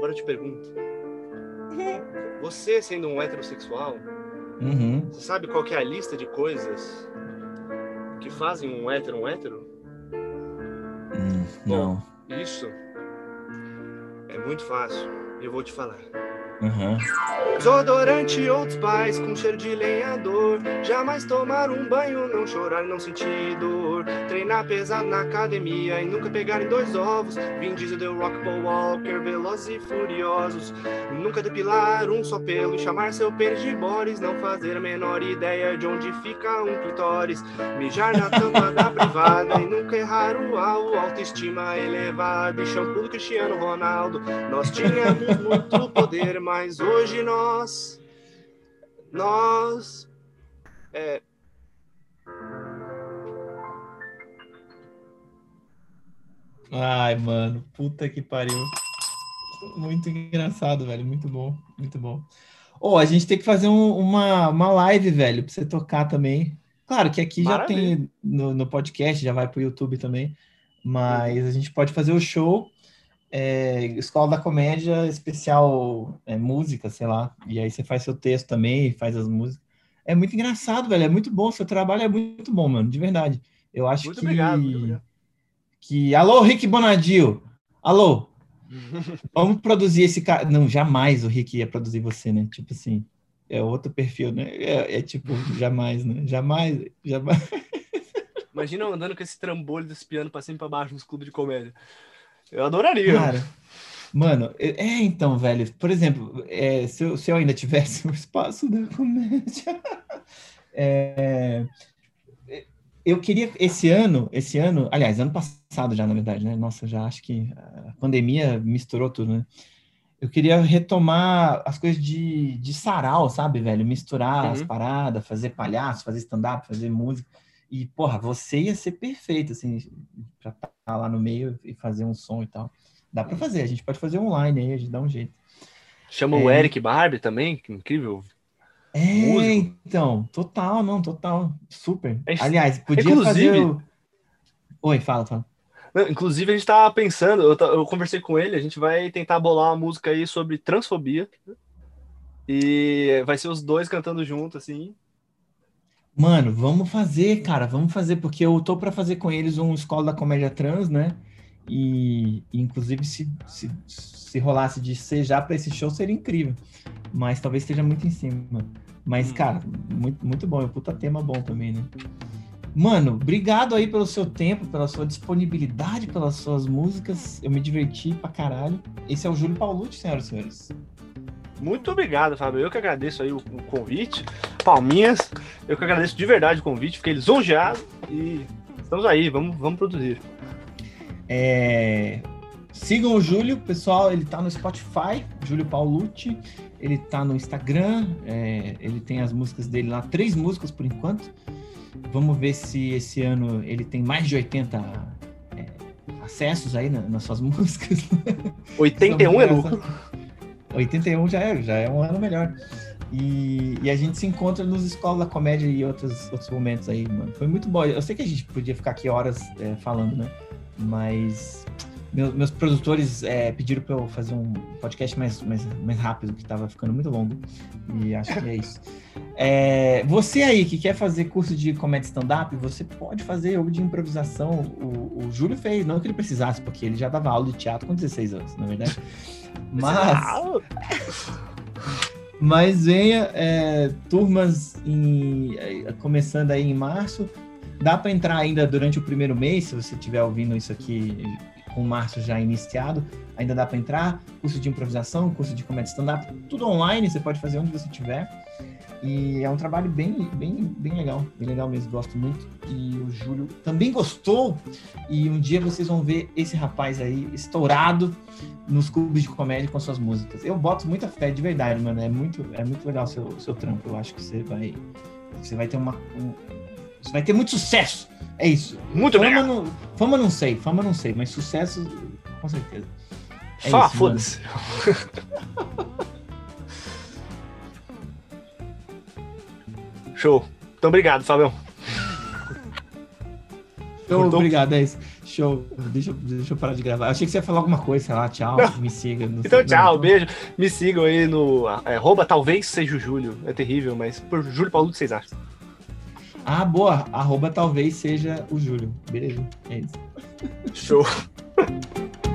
Agora eu te pergunto. [LAUGHS] Você, sendo um heterossexual, Uhum. você sabe qual que é a lista de coisas que fazem um hétero um hétero? Hum, não. Isso é muito fácil. Eu vou te falar. Uhum. Desodorante outros pais com cheiro de lenhador. Jamais tomar um banho, não chorar não sentir dor. Treinar pesado na academia e nunca pegar em dois ovos. Vin Diesel deu Rock Paul Walker, velozes e furiosos. Nunca depilar um só pelo e chamar seu pênis de Boris. Não fazer a menor ideia de onde fica um clitóris. Mijar na tampa da [LAUGHS] privada e nunca errar o alvo. Autoestima elevada e shampoo do Cristiano Ronaldo. Nós tínhamos muito poder, mas hoje nós. Nós. É. Ai, mano, puta que pariu. Muito engraçado, velho. Muito bom, muito bom. Ô, a gente tem que fazer um- uma, uma live, velho, pra você tocar também. Claro que aqui já Maravilha. tem no, no podcast, já vai pro YouTube também. Mas a gente pode fazer o show, é, Escola da Comédia, especial é, música, sei lá. E aí você faz seu texto também, faz as músicas. É muito engraçado, velho. É muito bom. Seu trabalho é muito bom, mano, de verdade. Eu acho Muito que obrigado, muito obrigado. que. Alô, Rick Bonadio! Alô! [LAUGHS] Vamos produzir esse cara. Não, jamais o Rick ia produzir você, né? Tipo assim. é outro perfil, né? É, é tipo, jamais, né? Jamais, jamais. [LAUGHS] Imagina andando com esse trambolho desse piano pra cima e pra baixo nos clubes de comédia. Eu adoraria. Cara, mano, é então, velho, por exemplo, é, se, eu, se eu ainda tivesse o espaço da comédia, [LAUGHS] é, eu queria esse ano, esse ano, aliás, ano passado já, na verdade, né? Nossa, já acho que a pandemia misturou tudo, né? Eu queria retomar as coisas de, de sarau, sabe, velho? Misturar as Uhum. paradas, fazer palhaço, fazer stand-up, fazer música. E, porra, você ia ser perfeito, assim, pra estar lá no meio e fazer um som e tal. Dá pra fazer, a gente pode fazer online aí, a gente dá um jeito. Chama o É. Eric Barbie também, que incrível. É, Músico. então, total, não, total, super. É, Aliás, podia inclusive- fazer o... Oi, fala, fala. Não, Inclusive, a gente tava pensando, eu, eu conversei com ele, a gente vai tentar bolar uma música aí sobre transfobia. E vai ser os dois cantando junto, assim. Mano, vamos fazer, cara, vamos fazer, porque eu tô pra fazer com eles um Escola da Comédia Trans, né? E, e, inclusive, se, se, se rolasse de ser já pra esse show, seria incrível. Mas talvez esteja muito em cima. Mas, Hum. cara, muito, muito bom. É um puta tema bom também, né? Mano, obrigado aí pelo seu tempo, pela sua disponibilidade, pelas suas músicas. Eu me diverti pra caralho. Esse é o Júlio Paulucci, senhoras e senhores. Muito obrigado, Fábio. Eu que agradeço aí o, o convite. Palminhas. Eu que agradeço de verdade o convite. Fiquei lisonjeado. E estamos aí, vamos, vamos produzir. É, Sigam o Júlio, pessoal. Ele tá no Spotify, Júlio Paulucci. Ele tá no Instagram. é, ele tem as músicas dele lá, três músicas por enquanto. Vamos ver se esse ano ele tem mais de 80 é, acessos aí na- nas suas [LAUGHS] músicas. 81 é lucro. 81 já é, já é um ano melhor. E, e a gente se encontra nos Escola da Comédia e outros, outros momentos aí, mano. Foi muito bom. Eu sei que a gente podia ficar aqui horas é, falando, né? Mas meu- meus produtores é, pediram para eu fazer um podcast mais, mais, mais rápido, que tava ficando muito longo. E acho que é isso. [LAUGHS] É, você aí que quer fazer curso de comédia stand-up, você pode fazer ou de improvisação. O, o Júlio fez, não que ele precisasse, porque ele já dava aula de teatro com 16 anos, na verdade. [LAUGHS] Mas. Mas venha é, turmas em- é, começando aí em março. Dá para entrar ainda durante o primeiro mês, se você estiver ouvindo isso aqui com março já iniciado, ainda dá para entrar. Curso de improvisação, curso de comédia stand-up, tudo online, você pode fazer onde você estiver. E é um trabalho bem, bem, bem legal, bem legal mesmo, gosto muito. E o Júlio também gostou. E um dia vocês vão ver esse rapaz aí estourado nos clubes de comédia com suas músicas. Eu boto muita fé de verdade, mano. É muito, é muito legal o seu, seu trampo. Eu acho que você vai, você vai ter uma, um- você vai ter muito sucesso. É isso. Muito Fama não, fama não sei, fama não sei, mas sucesso com certeza. É foda-se. [LAUGHS] Show. Então, obrigado, Fabião. Show, obrigado, é isso. Show. Deixa, eu- deixa eu parar de gravar. Eu achei que você ia falar alguma coisa, sei lá, tchau, me siga. não Então, sei, tchau, não, beijo. Me sigam aí no é, arroba talvez seja o Júlio. É terrível, mas por Júlio Paulo, o que vocês acham? Ah, boa. Arroba talvez seja o Júlio. Beleza. É isso. Show. [LAUGHS]